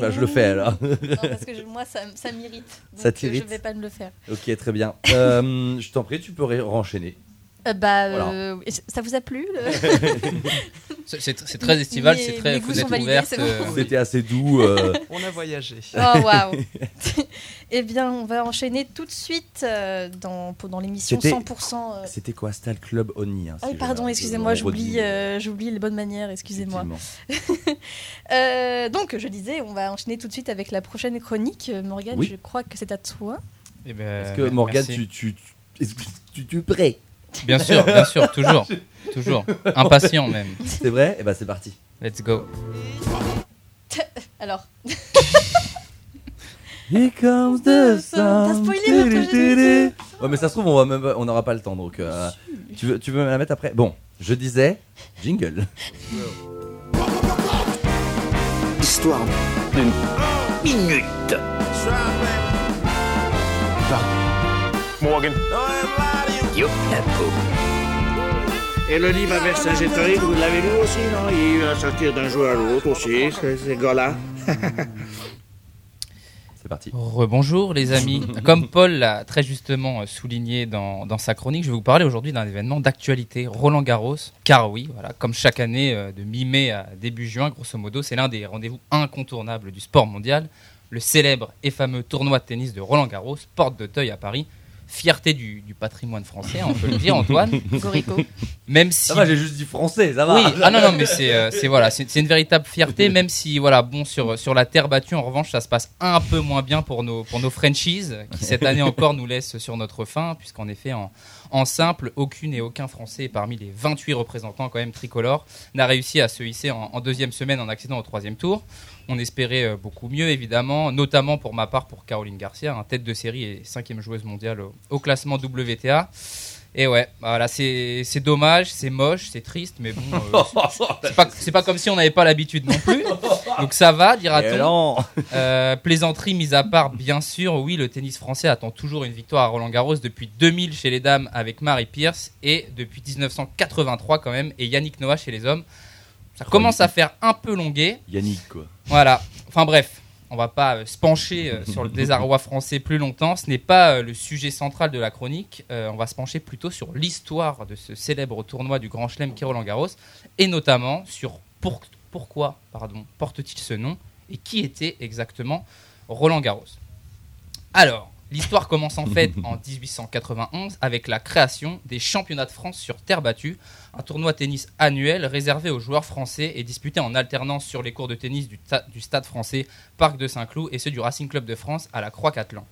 Bah, je le fais alors. Non, parce que je- moi, ça, ça m'irrite. Ça euh, t'irrite Je vais pas me le faire. ok, très bien. Euh, je t'en prie, tu peux renchaîner. Euh, bah, Voilà. euh, ça vous a plu le- C'est très estival, c'est très fenêtre ouverte. bon. euh, C'était assez doux. euh, On a voyagé. Oh waouh Eh bien, on va enchaîner tout de suite euh, dans, pendant l'émission C'était- 100%. euh, C'était quoi C'était le club Oni. Hein, Ah si je- pardon, excusez-moi, j'oublie, euh, j'oublie les bonnes manières, excusez-moi. Euh, donc, je disais, on va enchaîner tout de suite avec la prochaine chronique. Morgane, Oui. je crois que c'est à toi. eh ben, Est-ce que. Morgane, tu, tu, tu, tu es prêt? Bien sûr, bien sûr, toujours. Toujours. Impatient même. C'est vrai? Eh ben c'est parti. Let's go. Alors, Here comes the T'as sun. spoilé notre générique. Ouais, mais ça se trouve, on va même, on n'aura pas le temps. Donc, euh, tu veux, tu veux me la mettre après? Bon, je disais, jingle. Histoire d'une minute. Morgan. Et le livre à Vercingétorix, vous l'avez lu aussi, non? Il va sortir d'un jour à l'autre aussi, ce- ces gars-là. C'est parti. Rebonjour les amis. Comme Paul l'a très justement souligné dans, dans sa chronique, je vais vous parler aujourd'hui d'un événement d'actualité, Roland Garros. Car oui, voilà, comme chaque année, euh, de mi-mai à début juin, grosso modo, c'est l'un des rendez-vous incontournables du sport mondial. Le célèbre et fameux tournoi de tennis de Roland Garros, porte d'Auteuil à Paris. Fierté du, du patrimoine français, on peut le dire, Antoine. Cocorico. Même si Ça va, j'ai juste dit français, ça va. oui, ah non, non, mais c'est euh, c'est- voilà, c'est c'est une véritable fierté, même si voilà, bon sur sur la terre battue, en revanche, ça se passe un peu moins bien pour nos pour nos franchises qui cette année encore nous laissent sur notre faim, puisqu'en effet en en simple, aucune et aucun Français parmi les 28 représentants quand même tricolores n'a réussi à se hisser en, en deuxième semaine en accédant au troisième tour. On espérait euh, beaucoup mieux évidemment, notamment pour ma part pour Caroline Garcia, un tête de série et cinquième joueuse mondiale au, au classement WTA. Et ouais, voilà, c'est dommage, c'est moche, c'est triste, mais bon, euh, c'est pas, c'est pas comme si on n'avait pas l'habitude non plus. Donc ça va, dira-t-on. Euh, plaisanterie mise à part, bien sûr, oui, le tennis français attend toujours une victoire à Roland Garros depuis 2000 chez les dames avec Marie Pierce et depuis 1983 quand même, et Yannick Noah chez les hommes. Ça commence à faire un peu longuet. Yannick, quoi. Voilà. Enfin bref, on va pas euh, se pencher euh, sur le désarroi français plus longtemps. Ce n'est pas euh, le sujet central de la chronique. On va se pencher plutôt sur l'histoire de ce célèbre tournoi du Grand Chelem qui est Roland Garros et notamment sur pour- pourquoi pardon, porte-t-il ce nom et qui était exactement Roland Garros? Alors, l'histoire commence en fait en 1891 avec la création des championnats de France sur terre battue, un tournoi tennis annuel réservé aux joueurs français et disputé en alternance sur les cours de tennis du, ta- du Stade français, Parc de Saint-Cloud et ceux du Racing Club de France à la Croix-Catlan.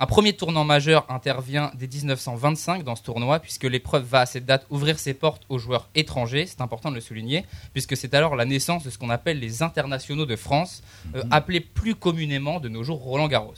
Un premier tournant majeur intervient dès 1925 dans ce tournoi, puisque l'épreuve va à cette date ouvrir ses portes aux joueurs étrangers, c'est important de le souligner, puisque c'est alors la naissance de ce qu'on appelle les internationaux de France, euh, appelés plus communément de nos jours Roland Garros.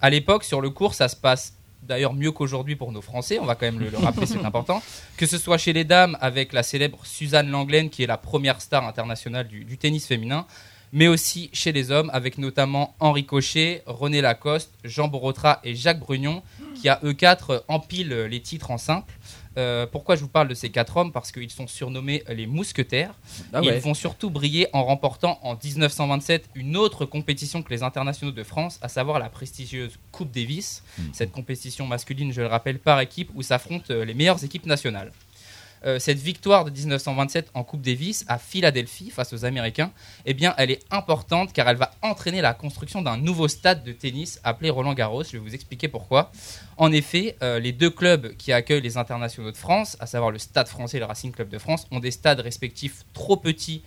À l'époque, sur le cours, ça se passe d'ailleurs mieux qu'aujourd'hui pour nos Français, on va quand même le, le rappeler, c'est important. Que ce soit chez les dames avec la célèbre Suzanne Langlaine, qui est la première star internationale du, du tennis féminin, mais aussi chez les hommes avec notamment Henri Cochet, René Lacoste, Jean Borotra et Jacques Brugnon, qui à eux quatre empilent les titres en simple. Euh, pourquoi je vous parle de ces quatre hommes? Parce qu'ils sont surnommés les mousquetaires. Ah ouais. Ils vont surtout briller en remportant en 1927 une autre compétition que les internationaux de France, à savoir la prestigieuse Coupe Davis. Mhm. Cette compétition masculine, je le rappelle, par équipe où s'affrontent les meilleures équipes nationales. Euh, cette victoire de 1927 en Coupe Davis à Philadelphie face aux Américains, eh bien, elle est importante car elle va entraîner la construction d'un nouveau stade de tennis appelé Roland Garros. Je vais vous expliquer pourquoi. En effet, euh, les deux clubs qui accueillent les internationaux de France, à savoir le Stade français et le Racing Club de France, ont des stades respectifs trop petits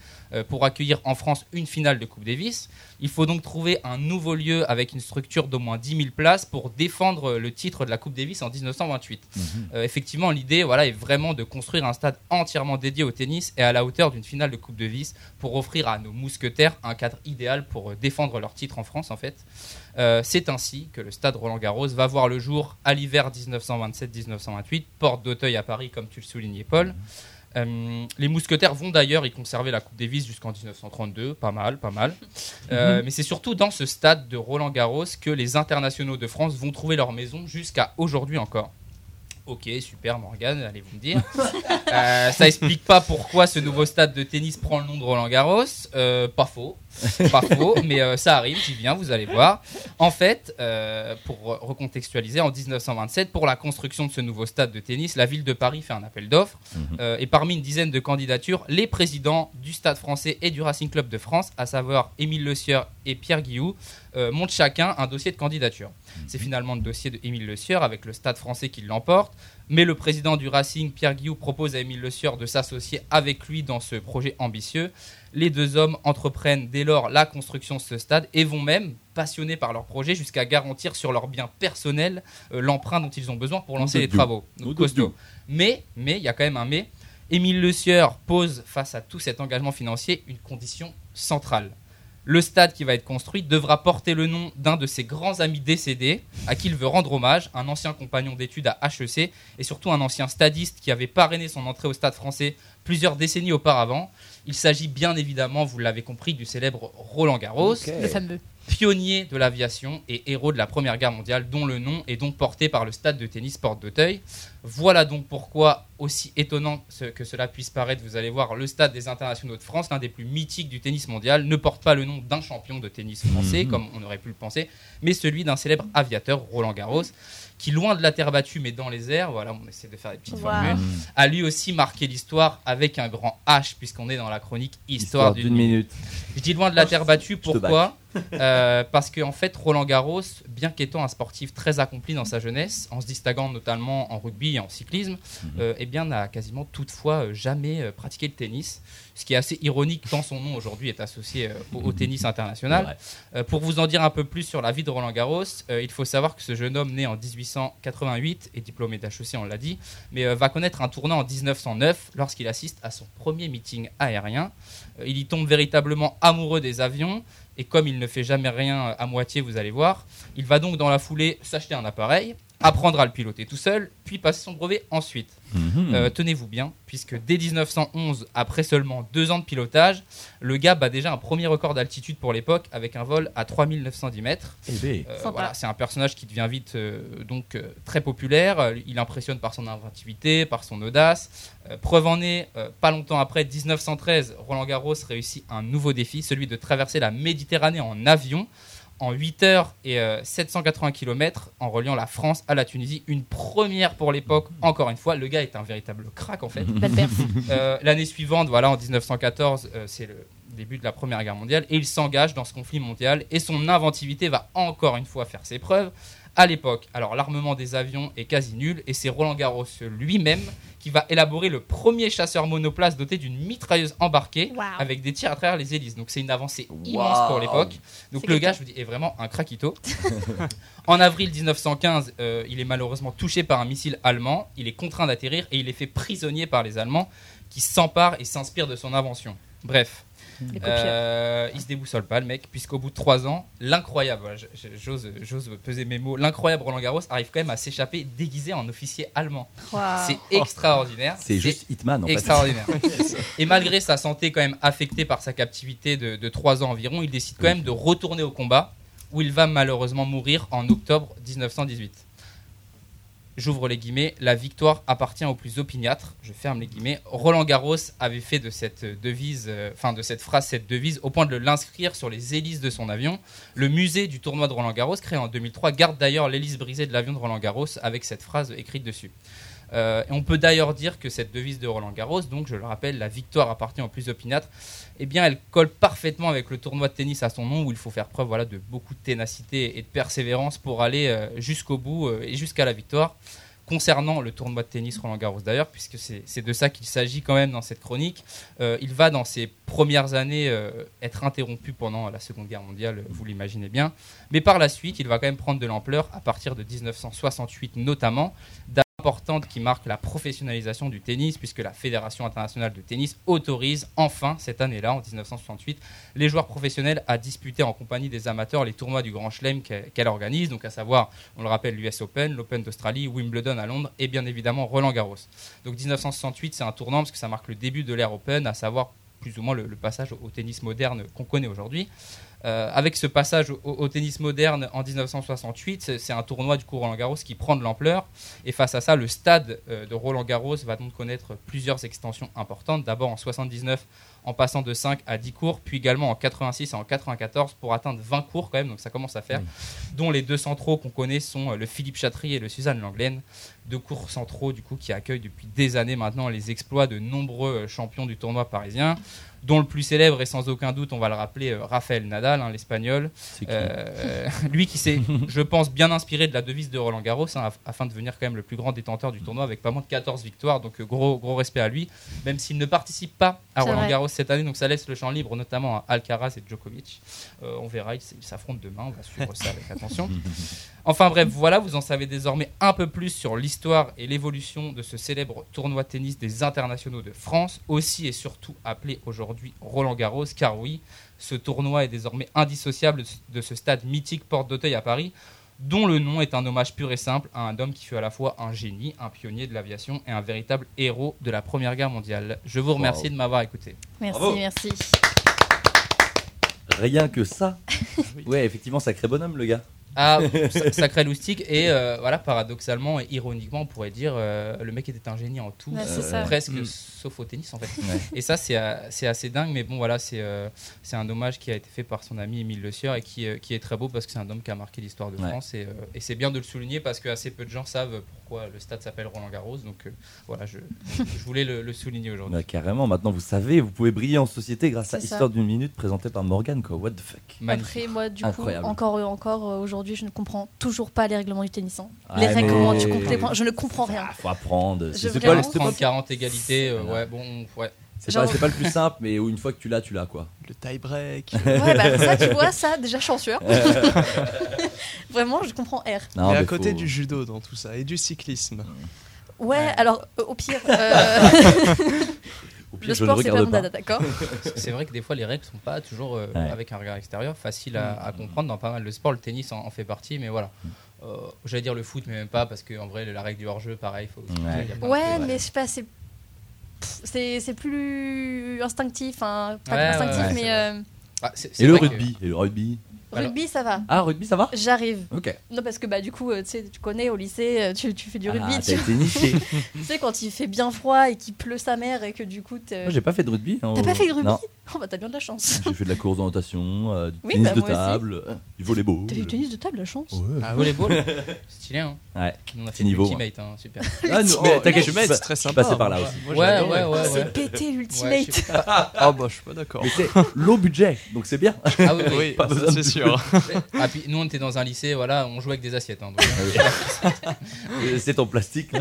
pour accueillir en France une finale de Coupe Davis. Il faut donc trouver un nouveau lieu avec une structure d'au moins 10 000 places pour défendre le titre de la Coupe Davis en 1928. Euh, effectivement, l'idée voilà, est vraiment de construire un stade entièrement dédié au tennis et à la hauteur d'une finale de Coupe Davis pour offrir à nos mousquetaires un cadre idéal pour euh, défendre leur titre en France en fait. Euh, C'est ainsi que le stade Roland Garros va voir le jour à l'hiver 1927-1928, porte d'Auteuil à Paris comme tu le soulignais Paul. Euh, les mousquetaires vont d'ailleurs y conserver la Coupe Davis jusqu'en 1932, pas mal, pas mal. Euh, Mais c'est surtout dans ce stade de Roland Garros que les internationaux de France vont trouver leur maison jusqu'à aujourd'hui encore. Ok, super Morgane, allez vous me dire. Euh, ça explique pas pourquoi ce nouveau stade de tennis prend le nom de Roland Garros. Pas faux, pas faux, mais euh, ça arrive, j'y viens, vous allez voir. En fait, euh, pour re- recontextualiser, en 1927, pour la construction de ce nouveau stade de tennis, la ville de Paris fait un appel d'offres. Euh, et parmi une dizaine de candidatures, les présidents du Stade français et du Racing Club de France, à savoir Émile Le Sieur et Pierre Guillou, montent chacun un dossier de candidature. C'est finalement le dossier de Émile Le Sieur avec le Stade français qui l'emporte. Mais le président du Racing, Pierre Guillou, propose à Émile Le Sieur de s'associer avec lui dans ce projet ambitieux. Les deux hommes entreprennent dès lors la construction de ce stade et vont même, passionnés par leur projet, jusqu'à garantir sur leur bien personnel euh, l'emprunt dont ils ont besoin pour lancer les travaux. Donc, costaud. Mais, mais, il y a quand même un mais. Émile Le Sieur pose face à tout cet engagement financier une condition centrale. Le stade qui va être construit devra porter le nom d'un de ses grands amis décédés, à qui il veut rendre hommage, un ancien compagnon d'études à HEC et surtout un ancien stadiste qui avait parrainé son entrée au stade français plusieurs décennies auparavant. Il s'agit bien évidemment, vous l'avez compris, du célèbre Roland Garros. Pionnier de l'aviation et héros de la Première Guerre mondiale, dont le nom est donc porté par le stade de tennis Porte d'Auteuil. Voilà donc pourquoi, aussi étonnant que cela puisse paraître, vous allez voir, le stade des internationaux de France, l'un des plus mythiques du tennis mondial, ne porte pas le nom d'un champion de tennis français, Mhm. comme on aurait pu le penser, mais celui d'un célèbre aviateur, Roland Garros, qui, loin de la terre battue, mais dans les airs, voilà, on essaie de faire des petites Wow. formules, a lui aussi marqué l'histoire avec un grand H, puisqu'on est dans la chronique Histoire, Histoire d'une minute. je dis loin de la terre battue, te pourquoi Euh, Parce qu'en fait, Roland Garros, bien qu'étant un sportif très accompli dans sa jeunesse, en se distinguant notamment en rugby et en cyclisme, euh, eh bien, n'a quasiment toutefois euh, jamais euh, pratiqué le tennis. Ce qui est assez ironique tant son nom aujourd'hui est associé au, au tennis international. Ouais. Pour vous en dire un peu plus sur la vie de Roland Garros, il faut savoir que ce jeune homme né en 1888 et diplômé d'HEC, on l'a dit, mais va connaître un tournant en 1909 lorsqu'il assiste à son premier meeting aérien. Il y tombe véritablement amoureux des avions et comme il ne fait jamais rien à moitié, vous allez voir, il va donc dans la foulée s'acheter un appareil, apprendre à le piloter tout seul, puis passer son brevet ensuite. Mhm. Euh, Tenez-vous bien, puisque dès 1911, après seulement deux ans de pilotage, le gars bat déjà un premier record d'altitude pour l'époque avec un vol à 3910 mètres. Eh ben, Euh, voilà, c'est un personnage qui devient vite euh, donc euh, très populaire. Il impressionne par son inventivité, par son audace. Euh, preuve en est, euh, pas longtemps après, 1913, Roland Garros réussit un nouveau défi, celui de traverser la Méditerranée en avion en 8 heures et euh, 780 km en reliant la France à la Tunisie. Une première pour l'époque, encore une fois. Le gars est un véritable crack en fait. Euh, L'année suivante, voilà, en 1914, euh, c'est le début de la Première Guerre mondiale, et il s'engage dans ce conflit mondial, et son inventivité va encore une fois faire ses preuves. À l'époque, alors l'armement des avions est quasi nul, et c'est Roland Garros lui-même qui va élaborer le premier chasseur monoplace doté d'une mitrailleuse embarquée Wow. avec des tirs à travers les hélices. Donc c'est une avancée immense pour l'époque. Donc le gars, je vous dis, est vraiment un craquito. en avril 1915, euh, il est malheureusement touché par un missile allemand. Il est contraint d'atterrir et il est fait prisonnier par les Allemands qui s'emparent et s'inspirent de son invention. Bref. Euh, il se déboussole pas le mec, puisqu'au bout de trois ans, l'incroyable, j'ose, j'ose peser mes mots, l'incroyable Roland Garros arrive quand même à s'échapper déguisé en officier allemand. Wow. C'est extraordinaire. c'est juste Hitman en fait. Extraordinaire. Et malgré sa santé quand même affectée par sa captivité de, de 3 ans environ, il décide quand même de retourner au combat, où il va malheureusement mourir en octobre 1918. J'ouvre les guillemets, la victoire appartient aux plus opiniâtres. Je ferme les guillemets. Roland Garros avait fait de cette devise, euh, enfin de cette phrase, cette devise, au point de l'inscrire sur les hélices de son avion. Le musée du tournoi de Roland Garros, créé en 2003, garde d'ailleurs l'hélice brisée de l'avion de Roland Garros avec cette phrase écrite dessus. Euh, on peut d'ailleurs dire que cette devise de Roland Garros, donc je le rappelle, la victoire appartient au plus opiniâtre, eh bien elle colle parfaitement avec le tournoi de tennis à son nom où il faut faire preuve voilà, de beaucoup de ténacité et de persévérance pour aller euh, jusqu'au bout euh, et jusqu'à la victoire. Concernant le tournoi de tennis Roland Garros d'ailleurs, puisque c'est de ça qu'il s'agit quand même dans cette chronique, euh, il va dans ses premières années être interrompu pendant la Seconde Guerre mondiale, vous l'imaginez bien, mais par la suite il va quand même prendre de l'ampleur à partir de 1968 notamment, importante qui marque la professionnalisation du tennis, puisque la Fédération internationale de tennis autorise enfin cette année-là, en 1968, les joueurs professionnels à disputer en compagnie des amateurs les tournois du Grand Chelem qu'elle organise, donc à savoir, on le rappelle, l'US Open, l'Open d'Australie, Wimbledon à Londres et bien évidemment Roland Garros. Donc 1968, c'est un tournant parce que ça marque le début de l'ère Open, à savoir plus ou moins le, passage au, tennis moderne qu'on connaît aujourd'hui. Euh, avec ce passage au, tennis moderne en 1968, c'est- c'est un tournoi du coup Roland Garros qui prend de l'ampleur. Et face à ça, le stade euh, de Roland Garros va donc connaître plusieurs extensions importantes. D'abord en 79, en passant de 5 à 10 cours, puis également en 86 et en 94 pour atteindre 20 cours quand même, donc ça commence à faire. Dont les deux centraux qu'on connaît sont euh, le Philippe Chatrier et le Suzanne Langlaine. Deux cours centraux du coup qui accueillent depuis des années maintenant les exploits de nombreux euh, champions du tournoi parisien dont le plus célèbre est sans aucun doute, on va le rappeler, euh, Rafael Nadal, hein, l'espagnol. Euh, lui qui s'est, je pense, bien inspiré de la devise de Roland Garros hein, af- afin de devenir quand même le plus grand détenteur du tournoi avec pas moins de 14 victoires. Donc euh, gros, gros respect à lui, même s'il ne participe pas à Roland. Garros cette année. Donc ça laisse le champ libre notamment à Alcaraz et Djokovic. Euh, on verra, ils s'affrontent demain, on va suivre ça avec attention. Enfin bref, voilà, vous en savez désormais un peu plus sur l'histoire et l'évolution de ce célèbre tournoi de tennis des internationaux de France, aussi et surtout appelé aujourd'hui Roland Garros, car oui, ce tournoi est désormais indissociable de ce stade mythique Porte d'Auteuil à Paris, dont le nom est un hommage pur et simple à un homme qui fut à la fois un génie, un pionnier de l'aviation et un véritable héros de la Première Guerre mondiale. Je vous remercie Wow. de m'avoir écouté. Merci, Bravo. merci. Rien que ça. Ouais, effectivement, sacré bonhomme, le gars. Ah, sa- sacré loustique. Et euh, voilà, paradoxalement et ironiquement, on pourrait dire euh, le mec était un génie en tout, Ouais, euh, presque, Mm. sauf au tennis en fait. Ouais. Et ça, c'est c'est assez dingue, mais bon, voilà, c'est euh, c'est un hommage qui a été fait par son ami Émile Le Sieur et qui, euh, qui est très beau parce que c'est un homme qui a marqué l'histoire de Ouais. France. Et, euh, et c'est bien de le souligner parce que assez peu de gens savent pourquoi le stade s'appelle Roland Garros. Donc euh, voilà, je, je voulais le, le souligner aujourd'hui. Bah, carrément, maintenant vous savez, vous pouvez briller en société grâce à. Histoire d'une minute présentée par Morgan, quoi. What the fuck? Magnifique. Après, moi, du Incroyable. coup, encore, encore euh, aujourd'hui, je ne comprends toujours pas les règlements du tennis. hein. Ah, les mais- règlements du complément, je ne comprends rien. Ah, faut apprendre. C'est pas, 30, 40 égalité, euh, ouais, bon, ouais. c'est Genre- pas- le plus simple, mais une fois que tu l'as, tu l'as, quoi. Le tie break. Ouais, bah ça, tu vois, ça, déjà chanceux. Vraiment, je comprends R. Non, et à mais côté faut- du judo dans tout ça et du cyclisme. Ouais, alors, euh, au pire, euh, Au pire, le je ne sport, c'est pas regarde mon dada, d'accord c'est vrai que des fois les règles sont pas toujours euh, Ouais. avec un regard extérieur faciles à, à comprendre dans pas mal de sports. Le tennis en, en fait partie, mais voilà. Euh, J'allais dire le foot, mais même pas parce que en vrai la règle du hors-jeu, pareil, faut. Ouais. mais je sais pas, c'est. C'est c'est plus instinctif, hein, pas Ouais, instinctif, ouais, ouais, mais c'est euh, Ah, Et le que- rugby Et le rugby Alors- rugby, ça va. Ah, rugby, ça va J'arrive. Ok. Non, parce que bah, du coup, euh, tu sais, tu connais au lycée, euh, tu, tu fais du rugby. Ah, tu, t'as été niché. tu sais, quand il fait bien froid et qu'il pleut sa mère et que du coup. Moi, j'ai pas fait de rugby. hein, T'as pas fait de rugby Non, Oh, bah, t'as bien de la chance. j'ai fait de la course d'orientation, euh, du Oui, tennis bah, de moi aussi. table, euh, du volleyball. T'as fait du tennis de table, la chance. Ouais. Ah, volleyball, stylé, hein. Ouais. On a Petit fait niveau, Ultimate, hein, super. Ah, non, Oh, mais t'inquiète, je Ultimate, c'est très je suis sympa. passé par là moi. aussi. Moi, Ouais, ouais, ouais. Oh, c'est pété Ouais, l'ultimate. sais pas. Ah bah je suis pas d'accord. Mais c'est low budget, donc c'est bien. Ah oui, oui. Oui, Pas ça, besoin c'est de- sûr. Ah, puis nous on était dans un lycée, voilà, on jouait avec des assiettes. hein, donc, c'est en plastique. là.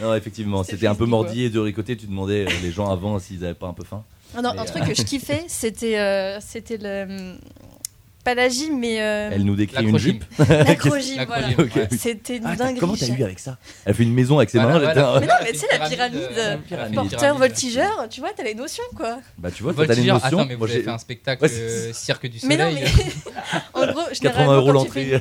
non, effectivement, c'était un peu frisbee, mordi et de ricoté. Tu demandais euh, les gens avant s'ils avaient pas un peu faim. Ah non, Mais, un euh, truc que je kiffais, c'était euh, c'était le. Pas la gym, mais. euh, Elle nous décrit une jupe. L'acrogym, voilà. C'était une Ah, dinguerie. comment t'as eu avec ça? Elle fait une maison avec ses Voilà, mains. voilà. Mais non, mais tu sais, la pyramide, euh, pyramide. Porteur, voltigeur, tu vois, t'as les notions, quoi. Bah tu vois, t'as les Voltigeur, notions. attends, mais vous Moi, avez j'ai fait un spectacle Ouais, euh, Cirque du Mais Soleil. non, mais. en gros, 80 généralement, euros l'entrée.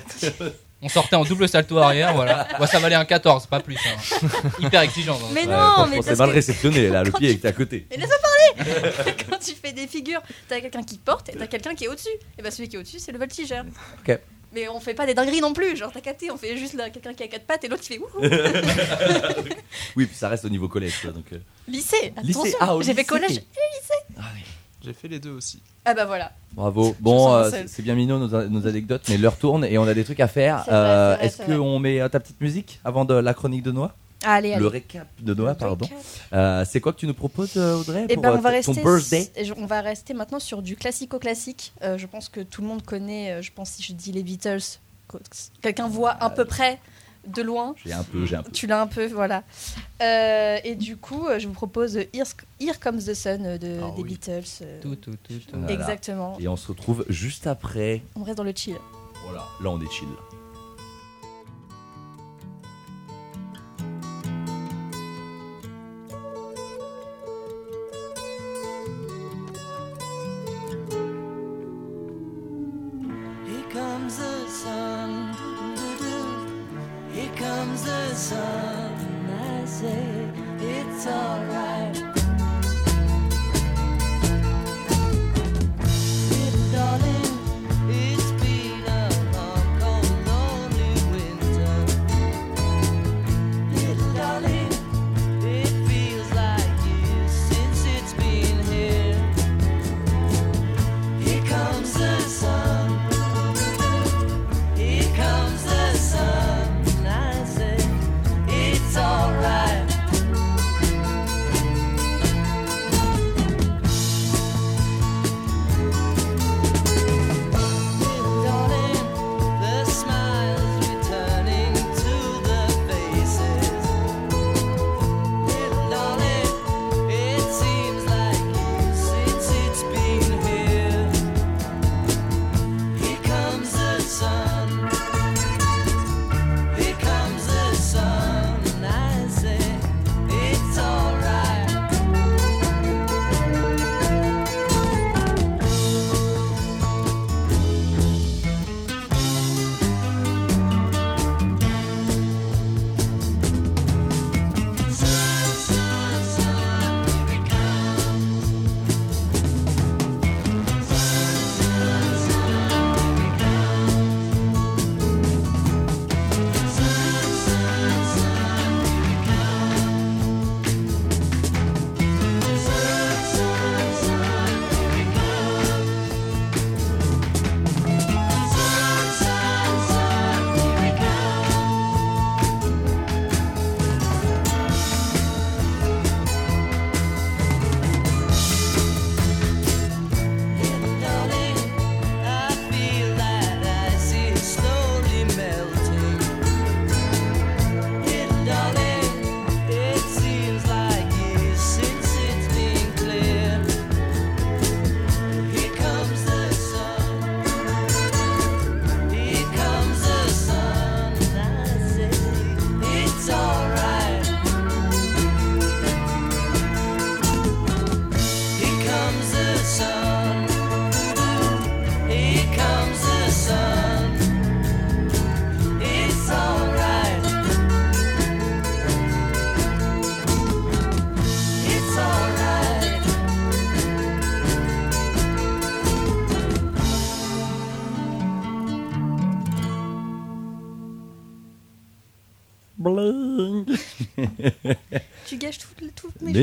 On sortait en double salto arrière, voilà. Bon, ça valait un 14, pas plus. hein. Hyper exigeant. hein. Mais non, mais c'est parce mal que réceptionné là, le quand pied tu- était à côté. Mais laisse-moi parler Quand tu fais des figures, t'as quelqu'un qui porte et t'as quelqu'un qui est au-dessus. Et bah celui qui est au-dessus, c'est le voltigeur. Ok. Mais on fait pas des dingueries non plus, genre t'as capté, on fait juste là quelqu'un qui a quatre pattes et l'autre qui fait wouhou Oui, puis ça reste au niveau collège, quoi, donc. euh, Lycée, Lycée, attention ah, au J'ai fait lycée. collège. J'ai fait les deux aussi. Ah bah voilà. Bravo. Bon, euh, c'est bien mignon nos, nos anecdotes, mais l'heure tourne et on a des trucs à faire. Euh, Est-ce qu'on met euh, ta petite musique avant de la chronique de Noix Allez, allez. le récap de Noah, pardon. Euh, c'est quoi que tu nous proposes, Audrey, Eh pour ben, on va ton rester. birthday? et je- On va rester maintenant sur du classico-classique. Euh, je pense que tout le monde connaît. je pense si je dis les Beatles, que- quelqu'un voit à peu près de loin. J'ai un peu, j'ai un peu. Tu l'as un peu, voilà. Euh, et du coup, euh, je vous propose Here, Here Comes the Sun euh, de, Ah des oui. Beatles. Tout, tout, tout. tout. Voilà. Exactement. Et on se retrouve juste après. On reste dans le chill. Voilà, là on est chill.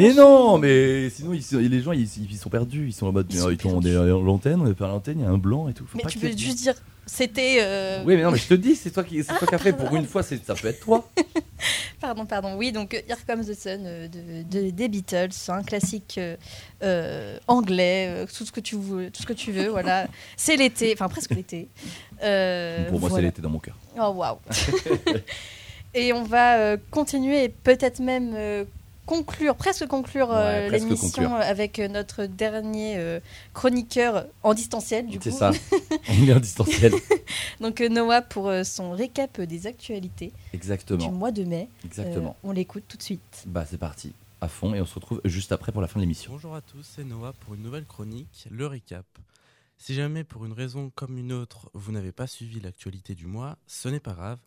Mais non, mais sinon ils sont- les gens ils, ils sont perdus, ils sont en mode Ils sont ils sont- on est à l'antenne, on est pas à l'antenne, il y a un blanc et tout. Faut Mais pas tu y peux de juste dire c'était. euh, Oui, mais non, mais je te dis, c'est toi qui, c'est toi qui as fait. Pour une fois, c'est, ça peut être toi. Pardon, pardon. Oui, donc euh, Here Comes the Sun euh, de, de- des Beatles, un classique euh, euh, anglais, euh, tout ce que tu veux, tout ce que tu veux. voilà, c'est l'été, enfin presque l'été. Euh, Pour moi, c'est voilà. l'été dans mon cœur. Oh waouh. Et on va euh, continuer et peut-être même euh, conclure, presque conclure euh, Ouais, l'émission avec euh, notre dernier euh, chroniqueur en distanciel du C'est coup. ça. On est en distanciel. Donc Noah pour euh, son récap des actualités du Exactement. mois de mai. Exactement. Euh, on l'écoute tout de suite. Bah, c'est parti. À fond. Et on se retrouve juste après pour la fin de l'émission. Bonjour à tous, c'est Noah pour une nouvelle chronique, le récap. Si jamais pour une raison comme une autre, vous n'avez pas suivi l'actualité du mois, ce n'est pas grave.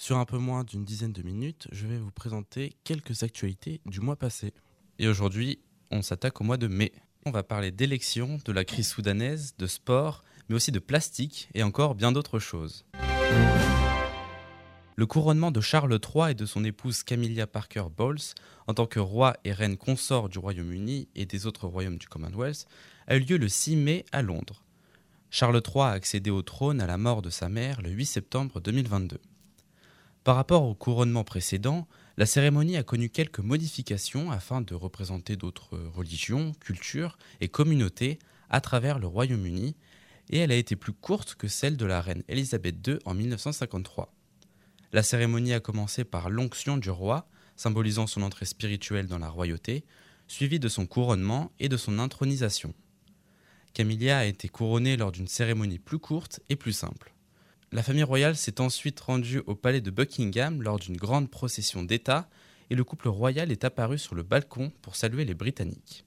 Sur un peu moins d'une dizaine de minutes, je vais vous présenter quelques actualités du mois passé. Et aujourd'hui, on s'attaque au mois de mai. On va parler d'élections, de la crise soudanaise, de sport, mais aussi de plastique et encore bien d'autres choses. Le couronnement de Charles III et de son épouse Camilla Parker Bowles en tant que roi et reine consort du Royaume-Uni et des autres royaumes du Commonwealth a eu lieu le 6 mai à Londres. Charles III a accédé au trône à la mort de sa mère le 8 septembre 2022. Par rapport au couronnement précédent, La cérémonie a connu quelques modifications afin de représenter d'autres religions, cultures et communautés à travers le Royaume-Uni, et elle a été plus courte que celle de la reine Elisabeth II en 1953. La cérémonie a commencé par l'onction du roi, symbolisant son entrée spirituelle dans la royauté, suivie de son couronnement et de son intronisation. Camilla a été couronnée lors d'une cérémonie plus courte et plus simple. La famille royale s'est ensuite rendue au palais de Buckingham lors d'une grande procession d'État et le couple royal est apparu sur le balcon pour saluer les Britanniques.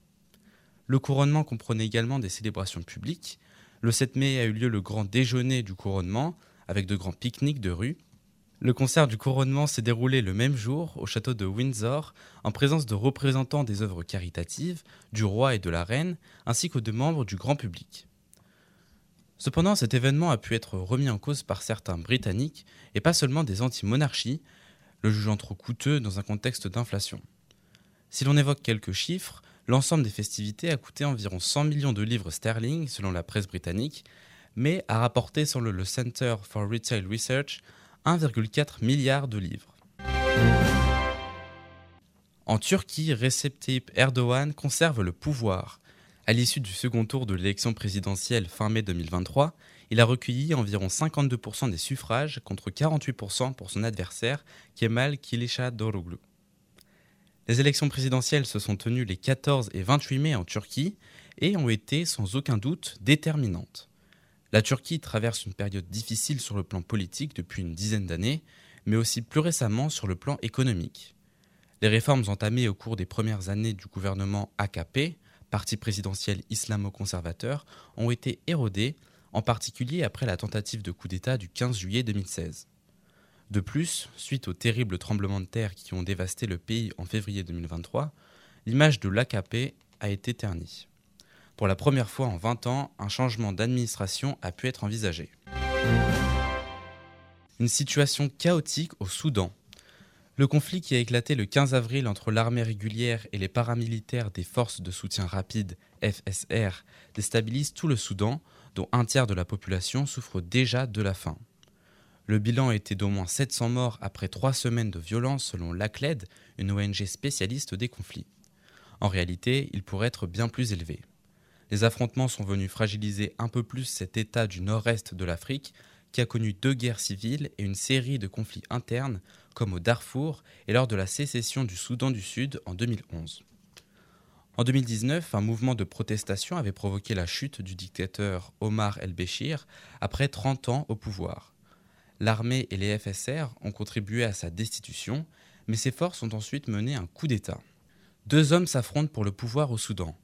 Le couronnement comprenait également des célébrations publiques. Le 7 mai a eu lieu le grand déjeuner du couronnement avec de grands pique-niques de rue. Le concert du couronnement s'est déroulé le même jour au château de Windsor en présence de représentants des œuvres caritatives, du roi et de la reine, ainsi que de membres du grand public. Cependant, cet événement a pu être remis en cause par certains Britanniques, et pas seulement des anti-monarchies, le jugeant trop coûteux dans un contexte d'inflation. Si l'on évoque quelques chiffres, l'ensemble des festivités a coûté environ 100 millions de livres sterling selon la presse britannique, mais a rapporté selon le Center for Retail Research 1,4 milliard de livres. En Turquie, Recep Erdogan conserve le pouvoir. À l'issue du second tour de l'élection présidentielle fin mai 2023, il a recueilli environ 52% des suffrages contre 48% pour son adversaire Kemal Kılıçdaroğlu. Les élections présidentielles se sont tenues les 14 et 28 mai en Turquie et ont été sans aucun doute déterminantes. La Turquie traverse une période difficile sur le plan politique depuis une dizaine d'années, mais aussi plus récemment sur le plan économique. Les réformes entamées au cours des premières années du gouvernement AKP, parti présidentiel islamo-conservateur, ont été érodées, en particulier après la tentative de coup d'État du 15 juillet 2016. De plus, suite aux terribles tremblements de terre qui ont dévasté le pays en février 2023, l'image de l'AKP a été ternie. Pour la première fois en 20 ans, un changement d'administration a pu être envisagé. Une situation chaotique au Soudan. Le conflit qui a éclaté le 15 avril entre l'armée régulière et les paramilitaires des forces de soutien rapide FSR déstabilise tout le Soudan, dont un tiers de la population souffre déjà de la faim. Le bilan était d'au moins 700 morts après trois semaines de violence selon l'ACLED, une ONG spécialiste des conflits. En réalité, il pourrait être bien plus élevé. Les affrontements sont venus fragiliser un peu plus cet État du nord-est de l'Afrique qui a connu deux guerres civiles et une série de conflits internes comme au Darfour et lors de la sécession du Soudan du Sud en 2011. En 2019, un mouvement de protestation avait provoqué la chute du dictateur Omar el-Béchir après 30 ans au pouvoir. L'armée et les FSR ont contribué à sa destitution, mais ces forces ont ensuite mené un coup d'État. Deux hommes s'affrontent pour le pouvoir au Soudan.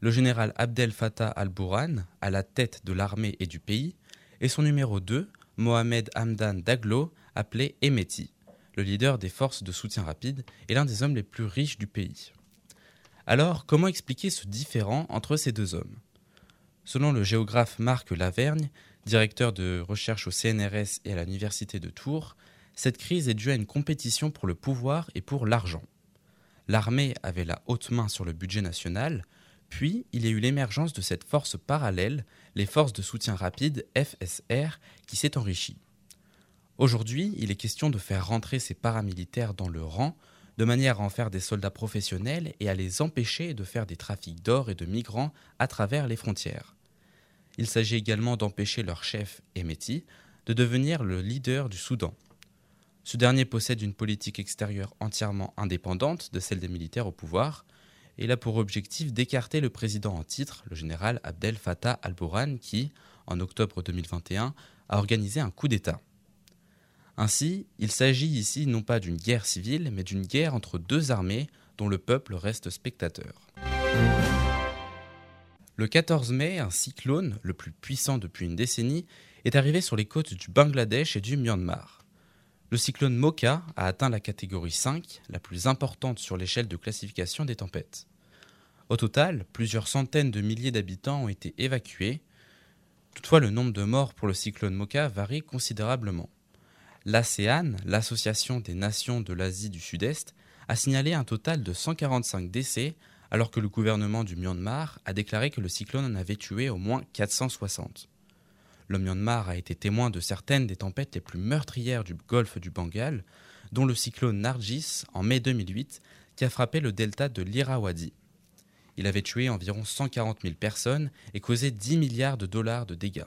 Le général Abdel Fattah al-Bourhan, à la tête de l'armée et du pays, et son numéro 2, Mohamed Hamdan Daglo, appelé Emeti, le leader des forces de soutien rapide et l'un des hommes les plus riches du pays. Alors, comment expliquer ce différend entre ces deux hommes? Selon le géographe Marc Lavergne, directeur de recherche au CNRS et à l'université de Tours, cette crise est due à une compétition pour le pouvoir et pour l'argent. L'armée avait la haute main sur le budget national, puis il y a eu l'émergence de cette force parallèle, les forces de soutien rapide FSR, qui s'est enrichie. Aujourd'hui, il est question de faire rentrer ces paramilitaires dans le rang, de manière à en faire des soldats professionnels et à les empêcher de faire des trafics d'or et de migrants à travers les frontières. Il s'agit également d'empêcher leur chef, Emeti, de devenir le leader du Soudan. Ce dernier possède une politique extérieure entièrement indépendante de celle des militaires au pouvoir, il a pour objectif d'écarter le président en titre, le général Abdel Fattah al-Bourhan, qui, en octobre 2021, a organisé un coup d'État. Ainsi, il s'agit ici non pas d'une guerre civile, mais d'une guerre entre deux armées dont le peuple reste spectateur. Le 14 mai, un cyclone, le plus puissant depuis une décennie, est arrivé sur les côtes du Bangladesh et du Myanmar. Le cyclone Mocha a atteint la catégorie 5, la plus importante sur l'échelle de classification des tempêtes. Au total, plusieurs centaines de milliers d'habitants ont été évacués. Toutefois, le nombre de morts pour le cyclone Mocha varie considérablement. L'ASEAN, l'Association des nations de l'Asie du Sud-Est, a signalé un total de 145 décès, alors que le gouvernement du Myanmar a déclaré que le cyclone en avait tué au moins 460. Le Myanmar a été témoin de certaines des tempêtes les plus meurtrières du golfe du Bengale, dont le cyclone Nargis en mai 2008 qui a frappé le delta de l'Irrawaddy. Il avait tué environ 140 000 personnes et causé 10 milliards de dollars de dégâts.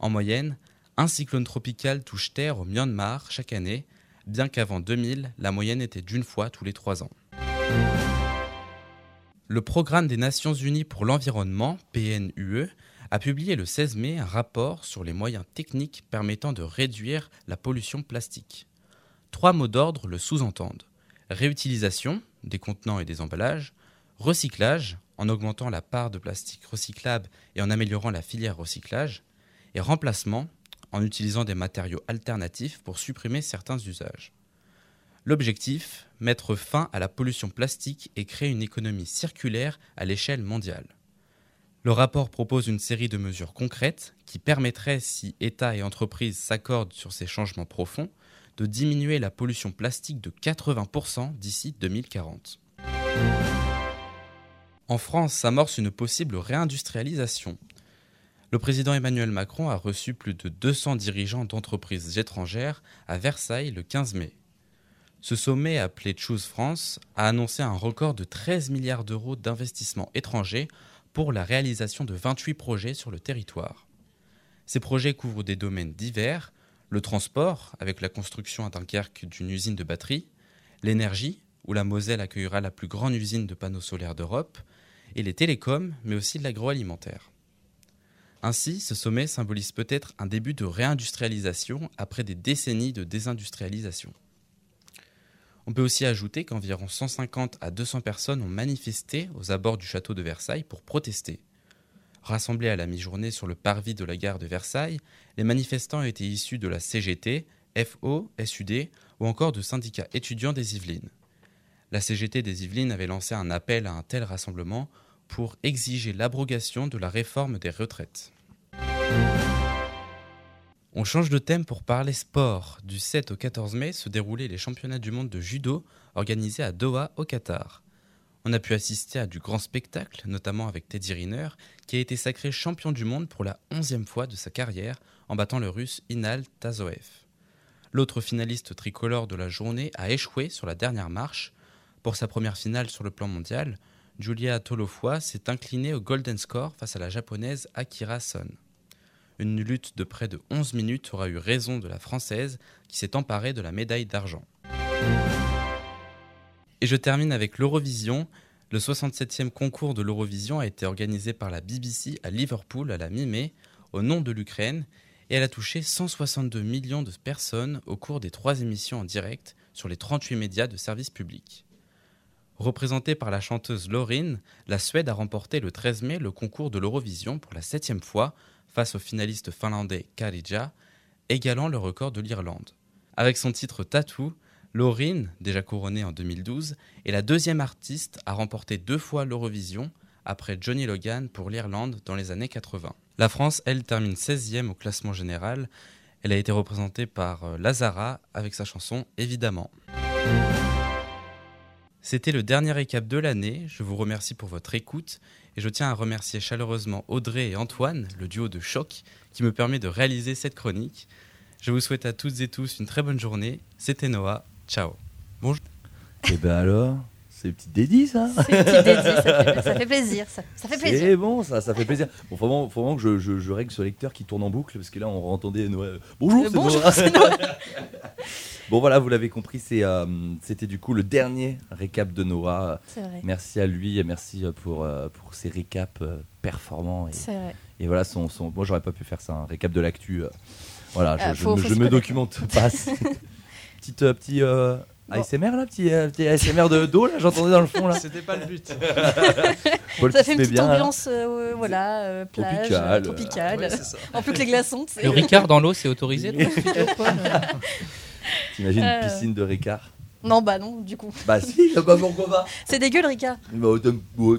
En moyenne, un cyclone tropical touche Terre au Myanmar chaque année, bien qu'avant 2000, la moyenne était d'une fois tous les trois ans. Le Programme des Nations Unies pour l'environnement, PNUE, a publié le 16 mai un rapport sur les moyens techniques permettant de réduire la pollution plastique. Trois mots d'ordre le sous-entendent. Réutilisation des contenants et des emballages, recyclage en augmentant la part de plastique recyclable et en améliorant la filière recyclage, et remplacement en utilisant des matériaux alternatifs pour supprimer certains usages. L'objectif, mettre fin à la pollution plastique et créer une économie circulaire à l'échelle mondiale. Le rapport propose une série de mesures concrètes qui permettraient, si États et entreprises s'accordent sur ces changements profonds, de diminuer la pollution plastique de 80% d'ici 2040. En France s'amorce une possible réindustrialisation. Le président Emmanuel Macron a reçu plus de 200 dirigeants d'entreprises étrangères à Versailles le 15 mai. Ce sommet, appelé Choose France, a annoncé un record de 13 milliards d'euros d'investissements étrangers pour la réalisation de 28 projets sur le territoire. Ces projets couvrent des domaines divers, le transport, avec la construction à Dunkerque d'une usine de batterie, l'énergie, où la Moselle accueillera la plus grande usine de panneaux solaires d'Europe, et les télécoms, mais aussi l'agroalimentaire. Ainsi, ce sommet symbolise peut-être un début de réindustrialisation après des décennies de désindustrialisation. On peut aussi ajouter qu'environ 150 à 200 personnes ont manifesté aux abords du château de Versailles pour protester. Rassemblés à la mi-journée sur le parvis de la gare de Versailles, les manifestants étaient issus de la CGT, FO, SUD ou encore de syndicats étudiants des Yvelines. La CGT des Yvelines avait lancé un appel à un tel rassemblement pour exiger l'abrogation de la réforme des retraites. On change de thème pour parler sport. Du 7 au 14 mai se déroulaient les championnats du monde de judo organisés à Doha au Qatar. On a pu assister à du grand spectacle, notamment avec Teddy Riner, qui a été sacré champion du monde pour la onzième fois de sa carrière en battant le russe Inal Tazoev. L'autre finaliste tricolore de la journée a échoué sur la dernière marche. Pour sa première finale sur le plan mondial, Julia Tolofoa s'est inclinée au golden score face à la japonaise Akira Son. Une lutte de près de 11 minutes aura eu raison de la française qui s'est emparée de la médaille d'argent. Et je termine avec l'Eurovision. Le 67e concours de l'Eurovision a été organisé par la BBC à Liverpool à la mi-mai au nom de l'Ukraine et elle a touché 162 millions de personnes au cours des trois émissions en direct sur les 38 médias de service public. Représentée par la chanteuse Lauren, la Suède a remporté le 13 mai le concours de l'Eurovision pour la septième fois face au finaliste finlandais Karija, égalant le record de l'Irlande. Avec son titre Tattoo, Lauren, déjà couronnée en 2012, est la deuxième artiste à remporter deux fois l'Eurovision après Johnny Logan pour l'Irlande dans les années 80. La France, elle, termine 16e au classement général. Elle a été représentée par euh, Lazara avec sa chanson Évidemment. C'était le dernier récap de l'année. Je vous remercie pour votre écoute et je tiens à remercier chaleureusement Audrey et Antoine, le duo de choc, qui me permet de réaliser cette chronique. Je vous souhaite à toutes et tous une très bonne journée. C'était Noah. Ciao. Bonjour. Et ben alors c'est petit dédit ça C'est une petite dédie, ça fait, ça fait plaisir. Ça, ça fait plaisir. C'est bon, ça, ça fait plaisir. Bon, faut vraiment, faut vraiment que je, je- je règle ce lecteur qui tourne en boucle parce que là, on entendait Noël. Bonjour, Euh, c'est bonjour, Noah. bon, voilà, vous l'avez compris, c'est, euh, c'était du coup le dernier récap de Noah. C'est vrai. Merci à lui et merci euh, pour, euh, pour ses récaps euh, performants. Et, C'est vrai. et voilà, son, son, moi, j'aurais pas pu faire ça, un récap de l'actu. euh, voilà, je, je faut- me, faut je se me connaître. documente pas. Petite, euh, petit euh, Bon. ASMR là, petit, euh, petit ASMR de dos là, j'entendais dans le fond là. C'était pas le but. Paul Ça fait une petite bien, ambiance, euh, voilà, euh, plage, Tropicale. Ouais, en plus que les glaçons. Le Ricard dans l'eau, c'est autorisé T'imagines Euh. une piscine de Ricard Non, bah non, du coup. Bah si, bah pourquoi pas C'est dégueu le Ricard. Bah, t'aimes ouais,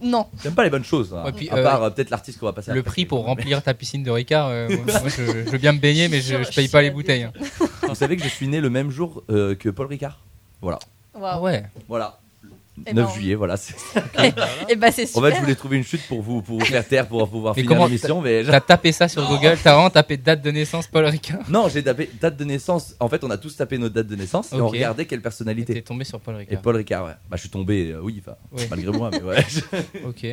Non. t'aimes pas les bonnes choses. hein. Ouais, puis, à euh, part euh, peut-être l'artiste qu'on va passer Le après. prix pour remplir ta piscine de Ricard, euh, moi, moi, je, je veux bien me baigner, mais je, je paye pas les bouteilles. hein. Vous savez que je suis né le même jour euh, que Paul Ricard Voilà. Waouh. Ah ouais. Voilà. Eh 9 ben, juillet, voilà. Et bah c'est En super. fait, je voulais trouver une chute pour vous, pour vous faire taire, pour pouvoir Mais finir l'émission, mais T'as tapé ça sur Google, t'as vraiment tapé date de naissance Paul Ricard. non, j'ai tapé date de naissance. En fait, on a tous tapé notre date de naissance et on regardait quelle T'es personnalité. tombé sur Paul Et Ricard. Paul Ricard, ouais. Bah, je suis tombé, euh, oui, malgré moi, mais ouais. Ok.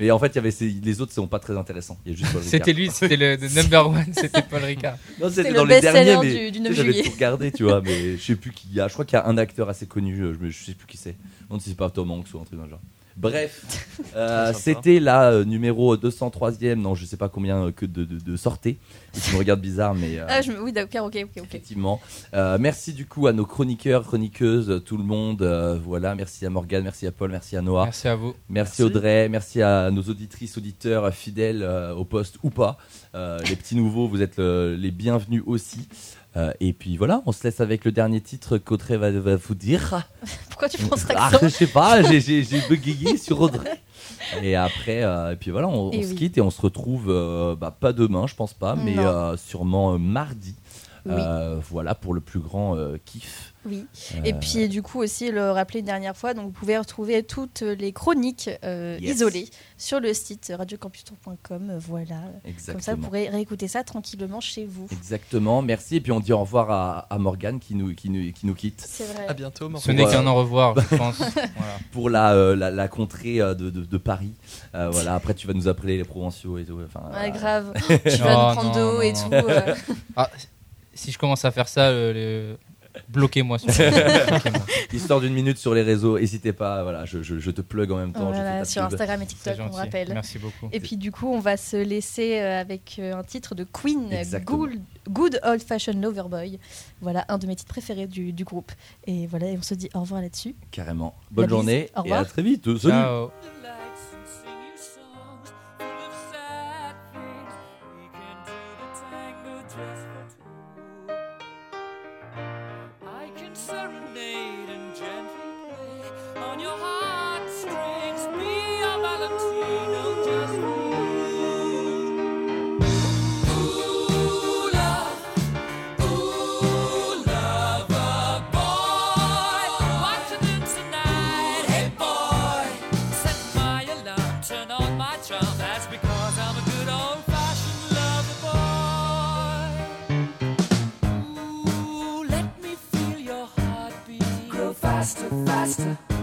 mais en fait, il y avait ces- les autres, sont pas très intéressants. C'était lui, c'était le, le number one, c'était Paul Ricard. Non, c'était le dans les best-seller derniers, du- mais du tu 9 sais, j'avais tout regardé, tu vois, mais je sais plus qui y a. Je crois qu'il y a un acteur assez connu, je sais plus qui c'est. Non, si c'est pas Tom Hanks ou un truc dans le genre. Bref, euh, c'était la euh, numéro 203e, non, je sais pas combien euh, que de, de, tu me regardes bizarre, mais. euh, Ah, je me- Oui, d'accord, ok, ok, ok. Effectivement. Euh, merci du coup à nos chroniqueurs, chroniqueuses, tout le monde. euh, voilà, merci à Morgane, merci à Paul, merci à Noah. Merci à vous. Merci, Merci. Audrey, merci à nos auditrices, auditeurs euh, fidèles euh, au poste ou pas. Euh, les petits nouveaux, vous êtes euh, les bienvenus aussi. Euh, et puis voilà, on se laisse avec le dernier titre qu'Audrey va, va vous dire. Pourquoi tu prends cet Ah, accent je sais pas, j'ai- bégayé sur Audrey. Et après, euh, et puis voilà, on, se quitte et on se retrouve, euh, bah, pas demain, je pense pas, mais sûrement mardi. Oui. Euh, voilà pour le plus grand euh, kiff. Oui. Et Euh, puis du coup aussi le rappeler une dernière fois, donc vous pouvez retrouver toutes les chroniques euh, Yes. isolées sur le site radiocampustour.com. Voilà. Comme ça, vous pourrez réécouter ça tranquillement chez vous. Exactement, merci. Et puis on dit au revoir à, à Morgane qui nous, qui, nous, qui nous quitte C'est vrai. À bientôt, Morgane. Ce n'est qu'un au revoir, je pense. Voilà. pour la, euh, la, la contrée de, de, de Paris. Euh, voilà, après tu vas nous appeler les provinciaux et tout. Enfin, Ouais, grave. tu vas Oh, nous prendre non, d'eau non, et non. tout. euh. Ah, si je commence à faire ça, le- le- bloquez-moi. sur-. Histoire d'une minute sur les réseaux, n'hésitez pas. Voilà, je, je, je te plug en même temps. Voilà, sur. Instagram et TikTok, on rappelle. Merci beaucoup. Et puis du coup, on va se laisser euh, avec euh, un titre de Queen. Good, Good Old Fashioned Loverboy. Voilà, un de mes titres préférés du, du groupe. Et voilà, et on se dit au revoir là-dessus. Carrément. Bonne bise. journée Au et à revoir. très vite. Salut. Ciao. Podcast.